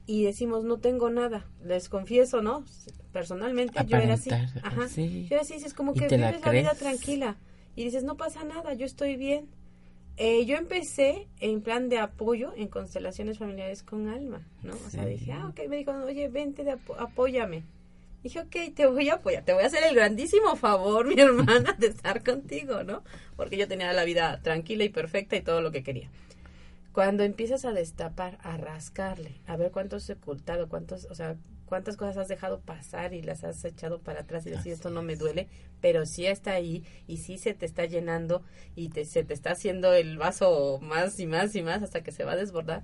Y decimos, no tengo nada, les confieso, ¿no? Personalmente yo era así. Ajá. sí. Yo era así, es como que la vives la vida tranquila. Y dices, no pasa nada, yo estoy bien. Eh, yo empecé en plan de apoyo en constelaciones familiares con alma, ¿no? O sea, dije, ah, ok, me dijo, oye, vente, de apóyame. Dije, ok, te voy a apoyar, te voy a hacer el grandísimo favor, mi hermana, de estar contigo, ¿no? Porque yo tenía la vida tranquila y perfecta y todo lo que quería. Cuando empiezas a destapar, a rascarle, a ver cuántos has ocultado, cuántos, o sea, cuántas cosas has dejado pasar y las has echado para atrás y decir, esto no me duele, pero sí está ahí y sí se te está llenando y te, se te está haciendo el vaso más y más y más hasta que se va a desbordar,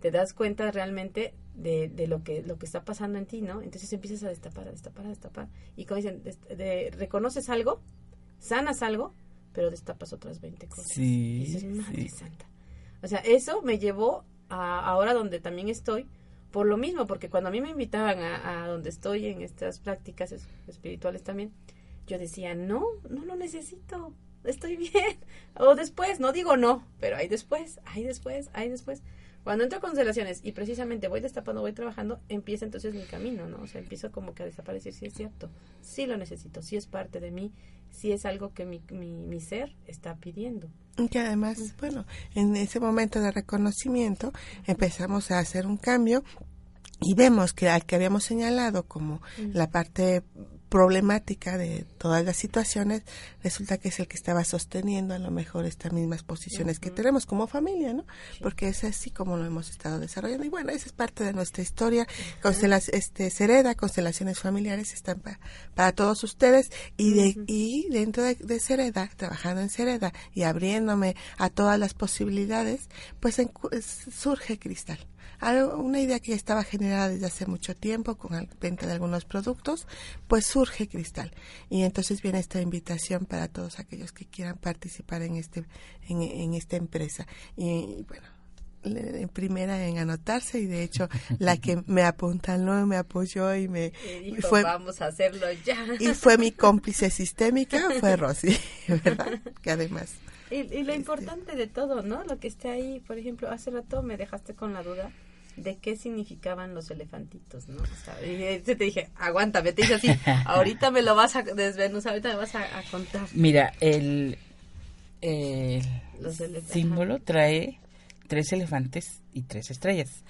te das cuenta realmente de, de lo que lo que está pasando en ti, ¿no? Entonces empiezas a destapar, a destapar, a destapar. Y como dicen, des- de- reconoces algo, sanas algo, pero destapas otras 20 cosas. Sí, Y dices, madre sí. santa. O sea, eso me llevó a ahora donde también estoy, por lo mismo, porque cuando a mí me invitaban a, a donde estoy en estas prácticas es- espirituales también, yo decía, no, no lo necesito. estoy bien. O después, no digo no, pero hay después, hay después, hay después. Cuando entro a constelaciones y precisamente voy destapando, voy trabajando, empieza entonces mi camino, ¿no? O sea, empiezo como que a desaparecer, si es cierto, sí lo necesito, sí es parte de mí, sí es algo que mi, mi, mi ser está pidiendo. Y que además, bueno, en ese momento de reconocimiento empezamos a hacer un cambio y vemos que al que habíamos señalado como la parte problemática de todas las situaciones, resulta que es el que estaba sosteniendo a lo mejor estas mismas posiciones que tenemos como familia, ¿no? Porque es así como lo hemos estado desarrollando. Y bueno, esa es parte de nuestra historia. Constelas, este, Cereda, constelaciones familiares están para todos ustedes y, de, y dentro de, de, Cereda, trabajando en Cereda y abriéndome a todas las posibilidades, pues surge Cristal una idea que estaba generada desde hace mucho tiempo con la venta de algunos productos, pues surge Cristal. Y entonces viene esta invitación para todos aquellos que quieran participar en este en, esta empresa. Y bueno, en primera en anotarse y de hecho la que me apuntaló me apoyó y me fue vamos a hacerlo ya y fue mi cómplice sistémica fue Rosy verdad que además y, y lo este importante de todo no lo que está ahí por ejemplo hace rato me dejaste con la duda de qué significaban los elefantitos, ¿no? y te dije, aguántame, te dije así, ahorita me lo vas a ahorita me vas a, contar. Mira, el, símbolo trae tres elefantes y tres estrellas.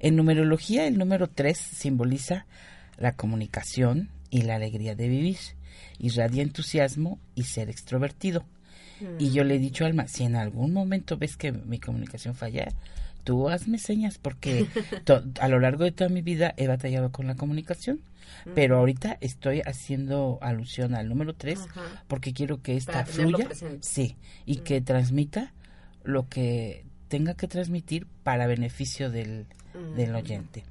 En numerología, el número tres simboliza la comunicación y la alegría de vivir, irradia entusiasmo y ser extrovertido. Y yo le he dicho a Alma, si en algún momento ves que mi comunicación falla, tú hazme señas porque a lo largo de toda mi vida he batallado con la comunicación, pero ahorita estoy haciendo alusión al número 3 porque quiero que esta fluya, sí, y que transmita lo que tenga que transmitir para beneficio del, del oyente.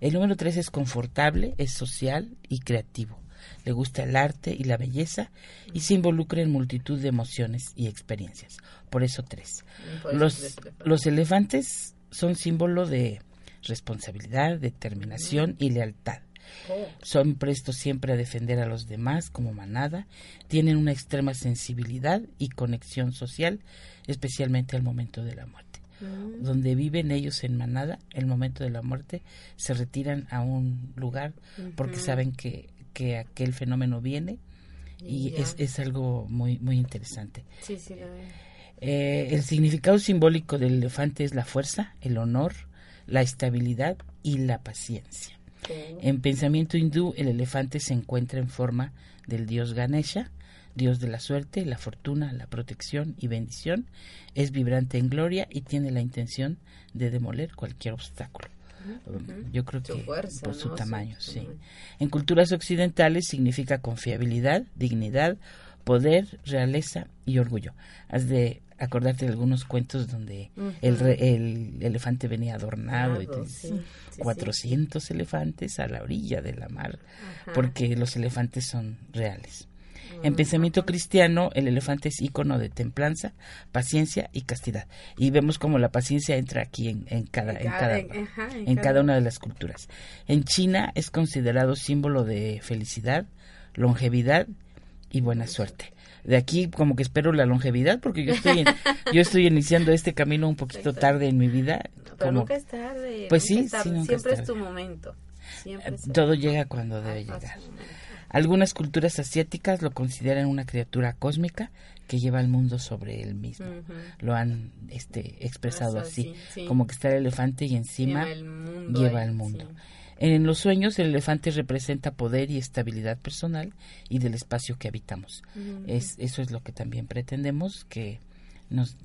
El número 3 es confortable, es social y creativo. Le gusta el arte y la belleza y se involucra en multitud de emociones y experiencias. Por eso tres. Los, los elefantes son símbolo de responsabilidad, determinación y lealtad. Oh. Son prestos siempre a defender a los demás como manada, tienen una extrema sensibilidad y conexión social, especialmente al momento de la muerte. Mm. Donde viven ellos en manada, el momento de la muerte, se retiran a un lugar porque saben que, que aquel fenómeno viene y es, es, algo muy, muy interesante. Sí, sí, eh, el significado simbólico del elefante es la fuerza, el honor, la estabilidad y la paciencia. En pensamiento hindú, el elefante se encuentra en forma del dios Ganesha, dios de la suerte, la fortuna, la protección y bendición. Es vibrante en gloria y tiene la intención de demoler cualquier obstáculo. Yo creo que por su tamaño, sí. En culturas occidentales significa confiabilidad, dignidad, poder, realeza y orgullo. Has de acordarte de algunos cuentos donde el, el, elefante venía adornado y te, 400 elefantes a la orilla de la mar, porque los elefantes son reales. En pensamiento cristiano, el elefante es icono de templanza, paciencia y castidad. Y vemos como la paciencia entra aquí en, en cada, en, cada, en, cada una de las culturas. En China es considerado símbolo de felicidad, longevidad y buena suerte. De aquí como que espero la longevidad porque yo estoy yo estoy iniciando este camino un poquito tarde en mi vida pero nunca es tarde pues sí, siempre es tu momento todo llega cuando debe llegar algunas culturas asiáticas lo consideran una criatura cósmica que lleva el mundo sobre él mismo. Lo han este, expresado así, como que está el elefante y encima lleva el mundo. En los sueños el elefante representa poder y estabilidad personal y del espacio que habitamos. es, eso es lo que también pretendemos que nos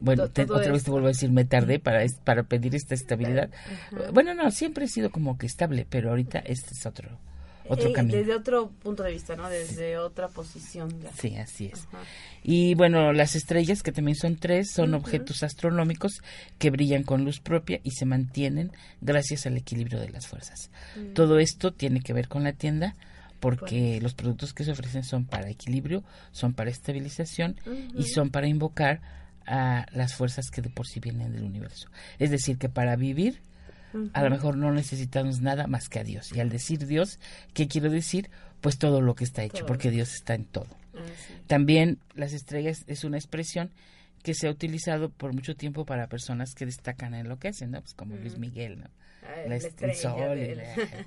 bueno otra vez te vuelvo a decir me tardé para para pedir esta estabilidad. Bueno no siempre he sido como que estable pero ahorita este es otro otro eh, Desde otro punto de vista, ¿no? Desde otra posición. Sí, así es. Y bueno, las estrellas, que también son tres, son objetos astronómicos que brillan con luz propia y se mantienen gracias al equilibrio de las fuerzas. Mm. Todo esto tiene que ver con la tienda porque los productos que se ofrecen son para equilibrio, son para estabilización y son para invocar a las fuerzas que de por sí vienen del universo. Es decir, que para vivir a lo mejor no necesitamos nada más que a Dios. Y al decir Dios, ¿qué quiero decir? Pues todo lo que está hecho, porque Dios está en todo. Ah, También las estrellas es una expresión que se ha utilizado por mucho tiempo para personas que destacan en lo que hacen, ¿no? Pues como Luis Miguel, ¿no? Ah, La la est- estrella el sol, la-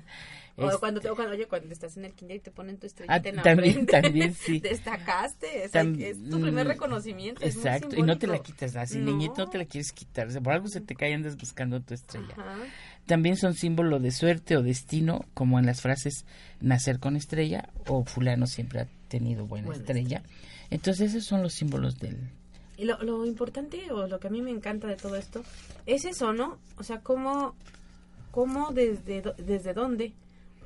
O Este- cuando, te- o cuando, oye, cuando estás en el kinder y te ponen tu Ah, estrellita en la también, frente. también, sí. Destacaste, es, Tam- es tu primer mm, reconocimiento. Exacto, y no te la quitas, así No. niñito no te la quieres quitar, o sea, por algo se te cae andas buscando tu estrella. Ajá. También son símbolo de suerte o destino, como en las frases nacer con estrella o fulano siempre ha tenido buena, Buena estrella. Entonces esos son los símbolos del... Y lo, lo importante o lo que a mí me encanta de todo esto es eso, ¿no? O sea, cómo, cómo desde, desde dónde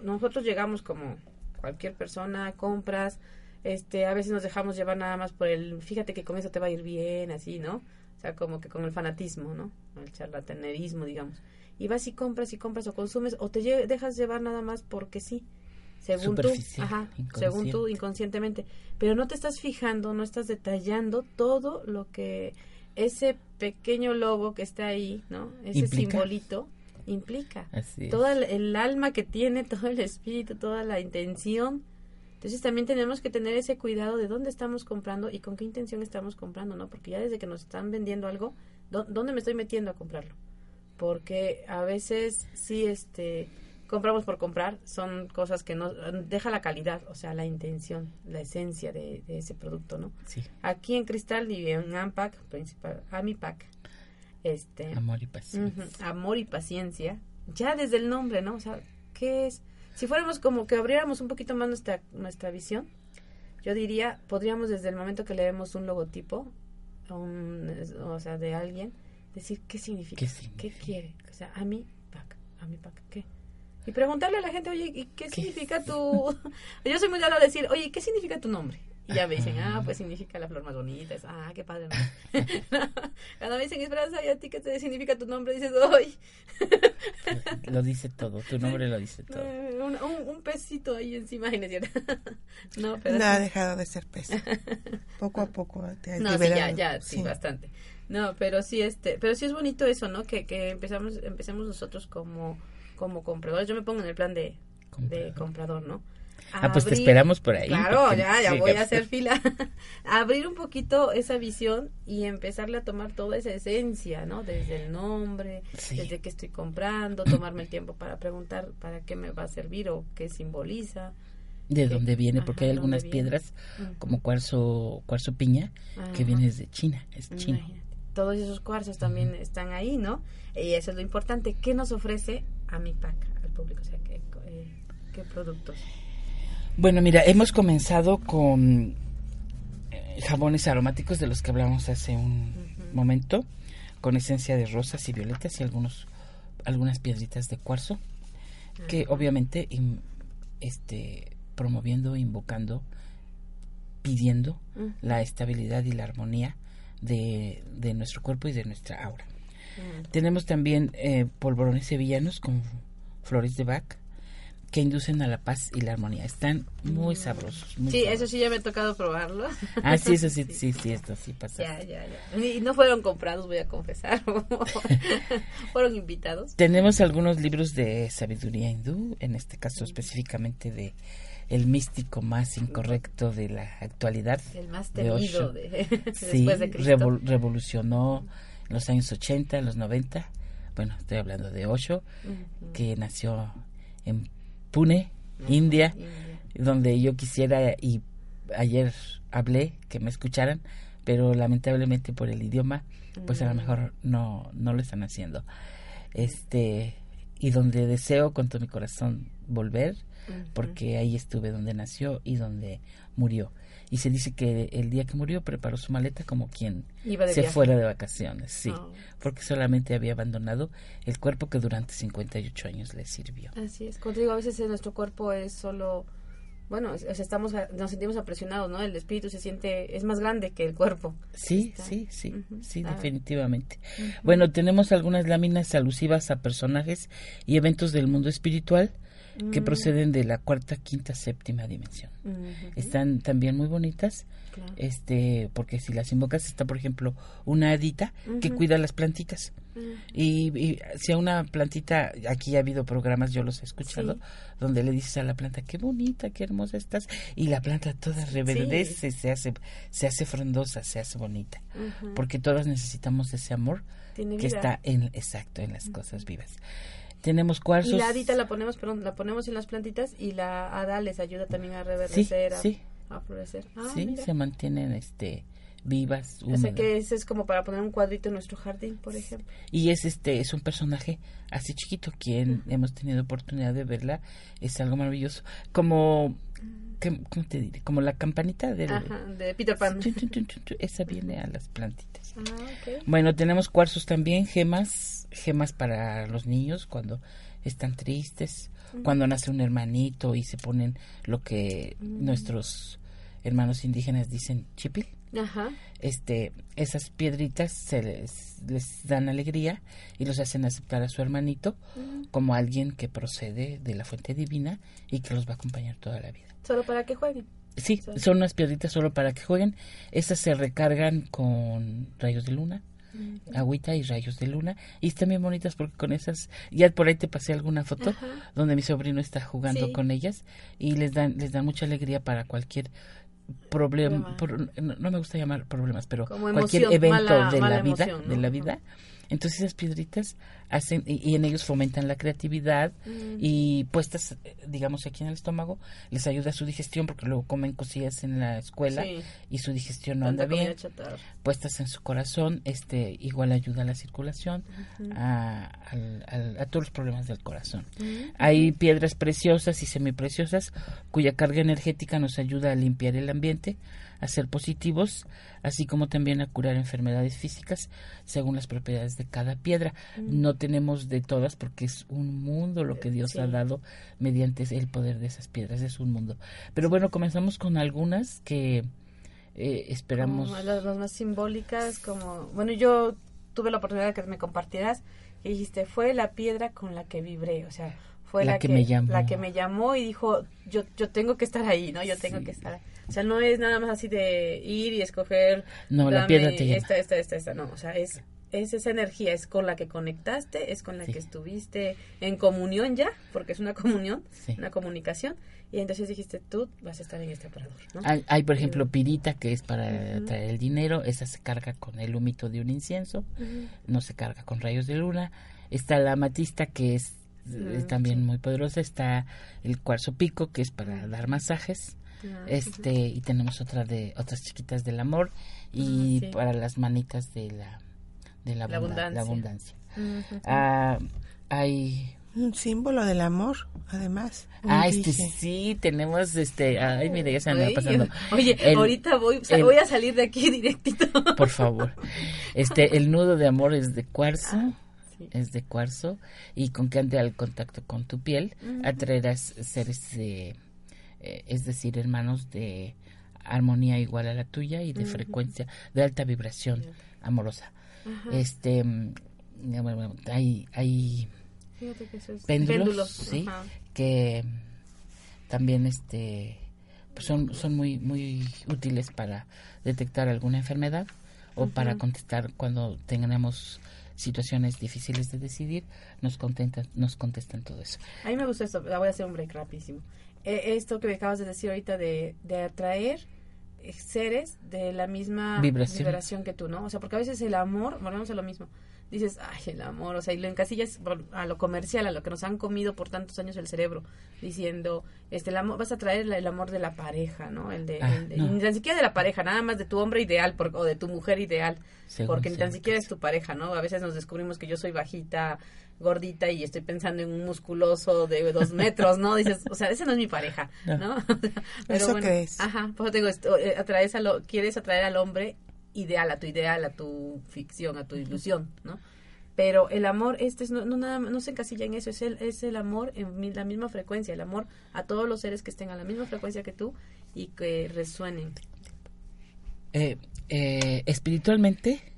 nosotros llegamos como cualquier persona, compras, este, a veces nos dejamos llevar nada más por el, fíjate que con eso te va a ir bien, así, ¿no? O sea, como que con el fanatismo, ¿no? El charlatanerismo, digamos. Y vas y compras y compras o consumes o te lle- dejas llevar nada más porque sí. Según tú, ajá, según tú, inconscientemente. Pero no te estás fijando, no estás detallando todo lo que ese pequeño logo que está ahí, ¿no? Ese Implica. simbolito implica. Así es. Todo el, el alma que tiene, todo el espíritu, toda la intención. Entonces también tenemos que tener ese cuidado de dónde estamos comprando y con qué intención estamos comprando, ¿no? Porque ya desde que nos están vendiendo algo, ¿dó- ¿dónde me estoy metiendo a comprarlo? Porque a veces sí, este, compramos por comprar, son cosas que no, deja la calidad, o sea, la intención, la esencia de, de ese producto, ¿no? Sí, Aquí en Cristal y en Ampac, principal, Amipac, este, amor y. Ujú, Amor y paciencia. Ya desde el nombre, ¿no? O sea, ¿qué es? Si fuéramos como que abriéramos un poquito más nuestra, nuestra visión, yo diría, podríamos desde el momento que leemos un logotipo, un, o sea, de alguien, decir qué significa, ¿Qué significa? quiere, o sea, a pack, a pack, ¿qué? Y preguntarle a la gente, oye, ¿y qué, significa tu...? yo soy muy dado a decir, oye, ¿qué significa tu nombre? Y ya me dicen, ah, pues significa la flor más bonita. Es, ah, qué padre. ¿no? Cuando me dicen Esperanza, ¿y a ti qué te significa tu nombre? Dices, ¡ay! Lo dice todo, tu nombre lo dice todo. Un, un, un pesito ahí encima, no es cierto. no, pero No ha dejado de ser peso. Poco a poco te No, sí, ya, ya, sí, bastante. No, pero sí, este, pero sí es bonito eso, ¿no? Que, que empezamos, empecemos nosotros como, como compradores. Yo me pongo en el plan de comprador, de comprador ¿no? Ah, pues te esperamos por ahí, Claro, porque- ya, ya sí, voy que- a hacer fila. Abrir un poquito esa visión y empezarle a tomar toda esa esencia, ¿no? Desde el nombre, Sí. desde que estoy comprando, tomarme el tiempo para preguntar para qué me va a servir o qué simboliza. de qué- dónde viene, porque ajá, hay algunas viene. piedras Ujú. como cuarzo, cuarzo piña que Ajá. viene desde China, es chino. Imagínate. Todos esos cuarzos también están ahí, ¿no? Y eso es lo importante. ¿Qué nos ofrece a mi pack al público? O sea, ¿qué, eh, qué productos? Bueno, mira, hemos comenzado con eh, jabones aromáticos de los que hablamos hace un momento, con esencia de rosas y violetas y algunos algunas piedritas de cuarzo, que obviamente este promoviendo, invocando, pidiendo la estabilidad y la armonía de, de nuestro cuerpo y de nuestra aura. Tenemos también eh, polvorones sevillanos con flores de Bach que inducen a la paz y la armonía. Están muy sabrosos. muy. Sí, sabrosos. eso sí ya me ha tocado probarlo. Ah, sí, eso sí, sí, sí, esto sí pasa. Ya, ya, ya. Y no fueron comprados, voy a confesar. fueron invitados. Tenemos algunos libros de sabiduría hindú, en este caso específicamente de el místico más incorrecto de la actualidad. El más de temido Osho. de- sí, después de Cristo. revol- revolucionó en los años 80, en los 90. Bueno, estoy hablando de Osho, Ujú. que nació en Pune, India, donde yo quisiera y ayer hablé que me escucharan, pero lamentablemente por el idioma, pues a lo mejor no no lo están haciendo. Este y donde deseo con todo mi corazón volver, porque ahí estuve donde nació y donde murió. Y se dice que el día que murió preparó su maleta como quien Iba se viaje. fuera de vacaciones, sí, Oh. porque solamente había abandonado el cuerpo que durante 58 años le sirvió. Así es. Como te digo, a veces en nuestro cuerpo es solo. Bueno, estamos, nos sentimos apresionados, ¿no? El espíritu se siente. Es más grande que el cuerpo. Sí, sí, sí, sí, Ah. definitivamente. Bueno, tenemos algunas láminas alusivas a personajes y eventos del mundo espiritual, que Mm. proceden de la cuarta, quinta, séptima dimensión. Están también muy bonitas, Claro. este, porque si las invocas está, por ejemplo, una hadita que cuida las plantitas. Y, y si a una plantita, aquí ha habido programas, yo los he escuchado, Sí. donde le dices a la planta, qué bonita, qué hermosa estás, y la planta toda reverdece, se hace, se hace frondosa, se hace bonita, porque todas necesitamos ese amor Tiene que vida. está en, exacto, en las cosas vivas. Tenemos cuarzos. Y la hadita la ponemos, perdón, la ponemos en las plantitas y la hada les ayuda también a reverdecer, a, sí. a florecer. Ah, sí, mira. se mantienen este vivas, O sea húmedas. que ese es como para poner un cuadrito en nuestro jardín, por ejemplo. Y es este es un personaje así chiquito quien hemos tenido oportunidad de verla es algo maravilloso como ¿qué- ¿cómo te diré? como la campanita del Ajá, de Peter Pan. Esa viene a las plantitas. Ah. Bueno, tenemos cuarzos también, gemas, gemas para los niños cuando están tristes, cuando nace un hermanito y se ponen lo que Mm. nuestros hermanos indígenas dicen chipil Ajá. este esas piedritas se les, les dan alegría y los hacen aceptar a su hermanito como alguien que procede de la fuente divina y que los va a acompañar toda la vida. Solo para que jueguen. Sí, son unas piedritas solo para que jueguen. Esas se recargan con rayos de luna, agüita y rayos de luna. Y están bien bonitas porque con esas, ya por ahí te pasé alguna foto Ajá. donde mi sobrino está jugando Sí. con ellas y les dan, les dan mucha alegría para cualquier problema, Problema. por- no, no me gusta llamar problemas, pero cualquier emoción, evento mala- de mala la vida, de la vida. Entonces esas piedritas hacen y, y en ellos fomentan la creatividad Mm. y puestas, eh, digamos, aquí en el estómago, les ayuda a su digestión porque luego comen cosillas en la escuela Sí. y su digestión no Tanta anda bien. Puestas en su corazón, este igual ayuda a la circulación, a, al- al- a todos los problemas del corazón. Ujú. Hay piedras preciosas y semipreciosas cuya carga energética nos ayuda a limpiar el ambiente, a ser positivos, así como también a curar enfermedades físicas según las propiedades de cada piedra. Mm. No tenemos de todas porque es un mundo lo que Dios Sí. ha dado mediante el poder de esas piedras, es un mundo. Pero bueno, comenzamos con algunas que eh, esperamos. Como las, las más simbólicas, como... Bueno, yo tuve la oportunidad de que me compartieras y dijiste, fue la piedra con la que vibré, o sea, fue La la, que me llamó. La que me llamó y dijo, yo, yo tengo que estar ahí, ¿no? Yo tengo que estar O sea, no es nada más así de ir y escoger... No, la piedra te llama. Esta, esta, esta, esta, no, o sea, es... Es esa energía, es con la que conectaste, es con la que estuviste en comunión ya, porque es una comunión, Sí. una comunicación, y entonces dijiste, tú vas a estar en este aparador, ¿no? Hay, hay, por ejemplo, pirita, que es para traer el dinero. Esa se carga con el humito de un incienso. No se carga con rayos de luna. Está la amatista, que es, es Mm, también muy poderosa. Está el cuarzo pico, que es para dar masajes. Ah, este Y tenemos otra de otras chiquitas del amor. Y Ah, sí. para las manitas de la, de la, La abunda- la abundancia. abundancia. Ah, hay Un símbolo del amor, además. Ah, este dije. sí, tenemos este. Ay, mire, ya se me va pasando. Oye, El- ahorita voy, o sea, el- voy a salir de aquí directito. Por favor. Este, el nudo de amor es de cuarzo. Ah, sí. Es de cuarzo. Y con que ande al contacto con tu piel, atraerás seres de. eh, es decir, hermanos de armonía igual a la tuya y de frecuencia, de alta vibración amorosa. Este. mm, bueno, hay, hay Fíjate que eso es péndulos, sí, que también este pues son son muy muy útiles para detectar alguna enfermedad o para contestar cuando tengamos situaciones difíciles de decidir nos contestan nos contestan todo eso A mí me gusta esto, la voy a hacer un break rapidísimo. Eh, esto que me acabas de decir ahorita de, de atraer eh, seres de la misma Vibración. vibración que tú, ¿no? O sea, porque a veces el amor, volvemos a lo mismo, dices, ay, el amor, o sea, y lo encasillas por- a lo comercial, a lo que nos han comido por tantos años el cerebro, diciendo, este, el amor, vas a traer el, el amor de la pareja, ¿no? El de, Ah, el de- no. ni tan siquiera de la pareja, nada más de tu hombre ideal por- o de tu mujer ideal, Según porque ni tan el siquiera es tu pareja, ¿no? A veces nos descubrimos que yo soy bajita, gordita y estoy pensando en un musculoso de dos metros, ¿no? Dices, o sea, ese no es mi pareja, No. ¿no? ¿Eso qué es? Ajá, pues te digo, esto, eh, atraes a lo, quieres atraer al hombre ideal, a tu ideal, a tu ficción, a tu ilusión, ¿no? Pero el amor, este es, no, no, nada, no se encasilla en eso, es el, es el amor en la misma frecuencia, el amor a todos los seres que estén a la misma frecuencia que tú y que resuenen. Eh, eh, espiritualmente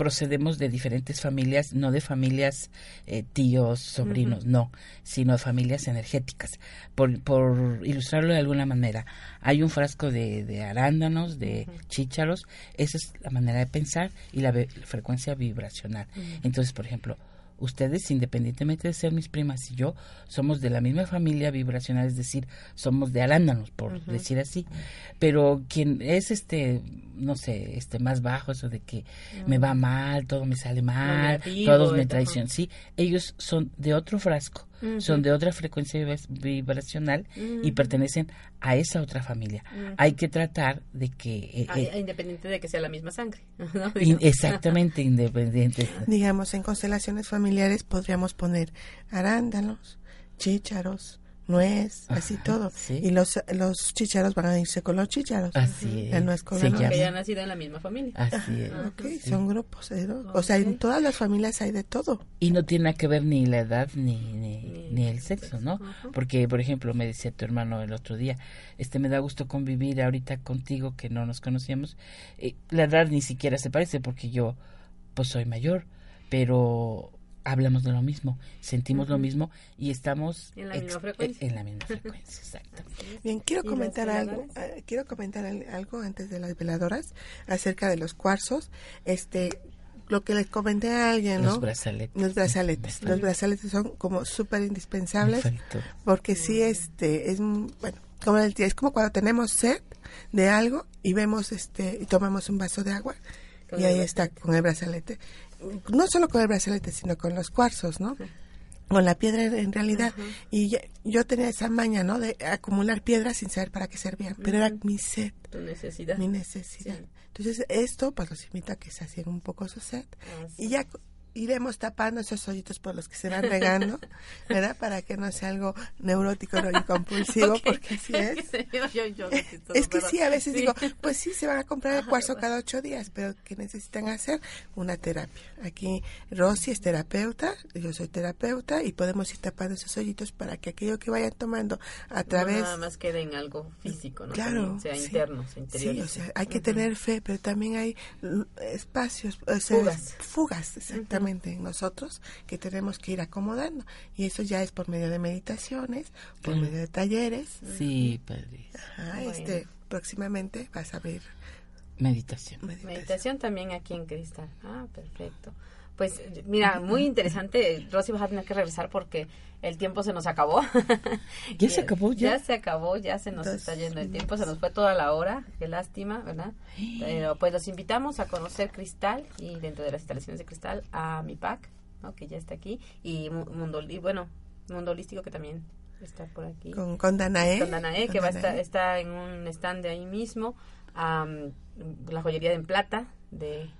procedemos de diferentes familias, no de familias eh, tíos, sobrinos, no, sino de familias energéticas. Por, por ilustrarlo de alguna manera, hay un frasco de, de arándanos, de chícharos, esa es la manera de pensar y la, frecuencia vibracional. Entonces, por ejemplo, ustedes, independientemente de ser mis primas y yo, somos de la misma familia vibracional, es decir, somos de arándanos, por decir así. Pero quien es este, no sé, este más bajo, eso de que me va mal, todo me sale mal, todos me traicionan, sí, ellos son de otro frasco son de otra frecuencia vibracional y pertenecen a esa otra familia. Hay que tratar de que... Eh, eh, independiente de que sea la misma sangre. exactamente, independiente. Digamos, en constelaciones familiares podríamos poner arándanos, chícharos, nuez, así todo. Y los, los chícharos van a irse con los chícharos. Así es. nuez con la Que han nacido en la misma familia. Así es. Okay, son grupos. ¿eh? O sea, en todas las familias hay de todo. Y no tiene que ver ni la edad ni, ni, el sexo, ¿no? Porque, por ejemplo, me decía tu hermano el otro día, este me da gusto convivir ahorita contigo que no nos conocíamos. Eh, la edad ni siquiera se parece porque yo, pues soy mayor, pero hablamos de lo mismo, sentimos lo mismo y estamos en la misma frecuencia. En la misma frecuencia, exacto. Bien, quiero comentar algo, eh, quiero comentar algo antes de las veladoras acerca de los cuarzos. Este, lo que les comenté a alguien, ¿no? Los brazaletes. Los brazaletes. Los brazaletes son como súper indispensables porque sí, este, es, bueno, como es como cuando tenemos sed de algo y vemos, este, y tomamos un vaso de agua y ahí está con el brazalete no solo con el brazalete, sino con los cuarzos, ¿no? Con la piedra en realidad. Y yo tenía esa maña, ¿no? De acumular piedras sin saber para qué servían. Pero era mi sed. Tu necesidad. Mi necesidad. Entonces, esto, pues los invita a que se hacen un poco su sed. y ya iremos tapando esos hoyitos por los que se van regando, ¿verdad? Para que no sea algo neurótico y compulsivo, porque así es. es que sí, a veces digo, pues sí, se van a comprar el cuarzo cada ocho días, pero que necesitan hacer una terapia. Aquí Rosy es terapeuta, yo soy terapeuta y podemos ir tapando esos hoyitos para que aquello que vayan tomando a través... No nada más quede en algo físico, ¿no? Claro. sea interno, sea interior. Sí, o sea, hay que tener fe, pero también hay espacios, fugas. Fugas, exactamente en nosotros que tenemos que ir acomodando. Y eso ya es por medio de meditaciones, por medio de talleres. Sí, padre. este, próximamente vas a ver meditación. meditación. también aquí en Cristal. Ah, perfecto. Pues mira, muy interesante. Rosy, vas a tener que regresar porque el tiempo se nos acabó. ¿Ya se acabó? Ya, se acabó, ya se nos está yendo el tiempo, se nos fue toda la hora. Qué lástima, ¿verdad? Pero pues los invitamos a conocer Cristal y dentro de las instalaciones de Cristal a mi pack, ¿no? que ya está aquí, y Mundo, y bueno, Mundo Holístico que también está por aquí. Con, con Danae. Con Danae, que va a estar, está en un stand de ahí mismo. la joyería en plata de,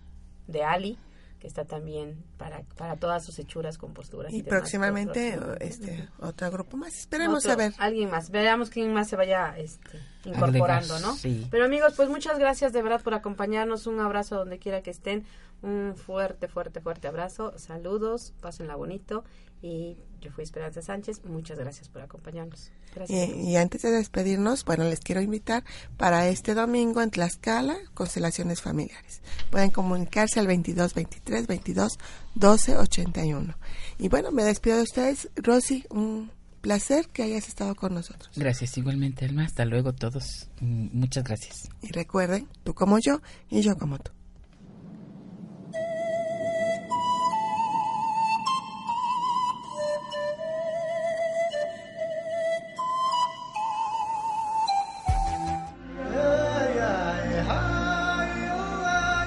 de Ali que está también para, para todas sus hechuras con posturas. Y, próximamente este otro grupo más. Esperemos a ver. Alguien más. Veamos quién más se vaya este, incorporando, ¿no? Pero amigos, pues muchas gracias de verdad por acompañarnos. Un abrazo donde quiera que estén. Un fuerte, fuerte, fuerte abrazo. Saludos. Pásenla bonito. Y yo fui Esperanza Sánchez. Muchas gracias por acompañarnos. Y, antes de despedirnos, bueno, les quiero invitar para este domingo en Tlaxcala, constelaciones familiares. Pueden comunicarse al 22 23 22 12 81. Y bueno, me despido de ustedes. Rosy, un placer que hayas estado con nosotros. Gracias, igualmente, Alma. Hasta luego, todos. Mm, muchas gracias. Y recuerden, tú como yo y yo como tú.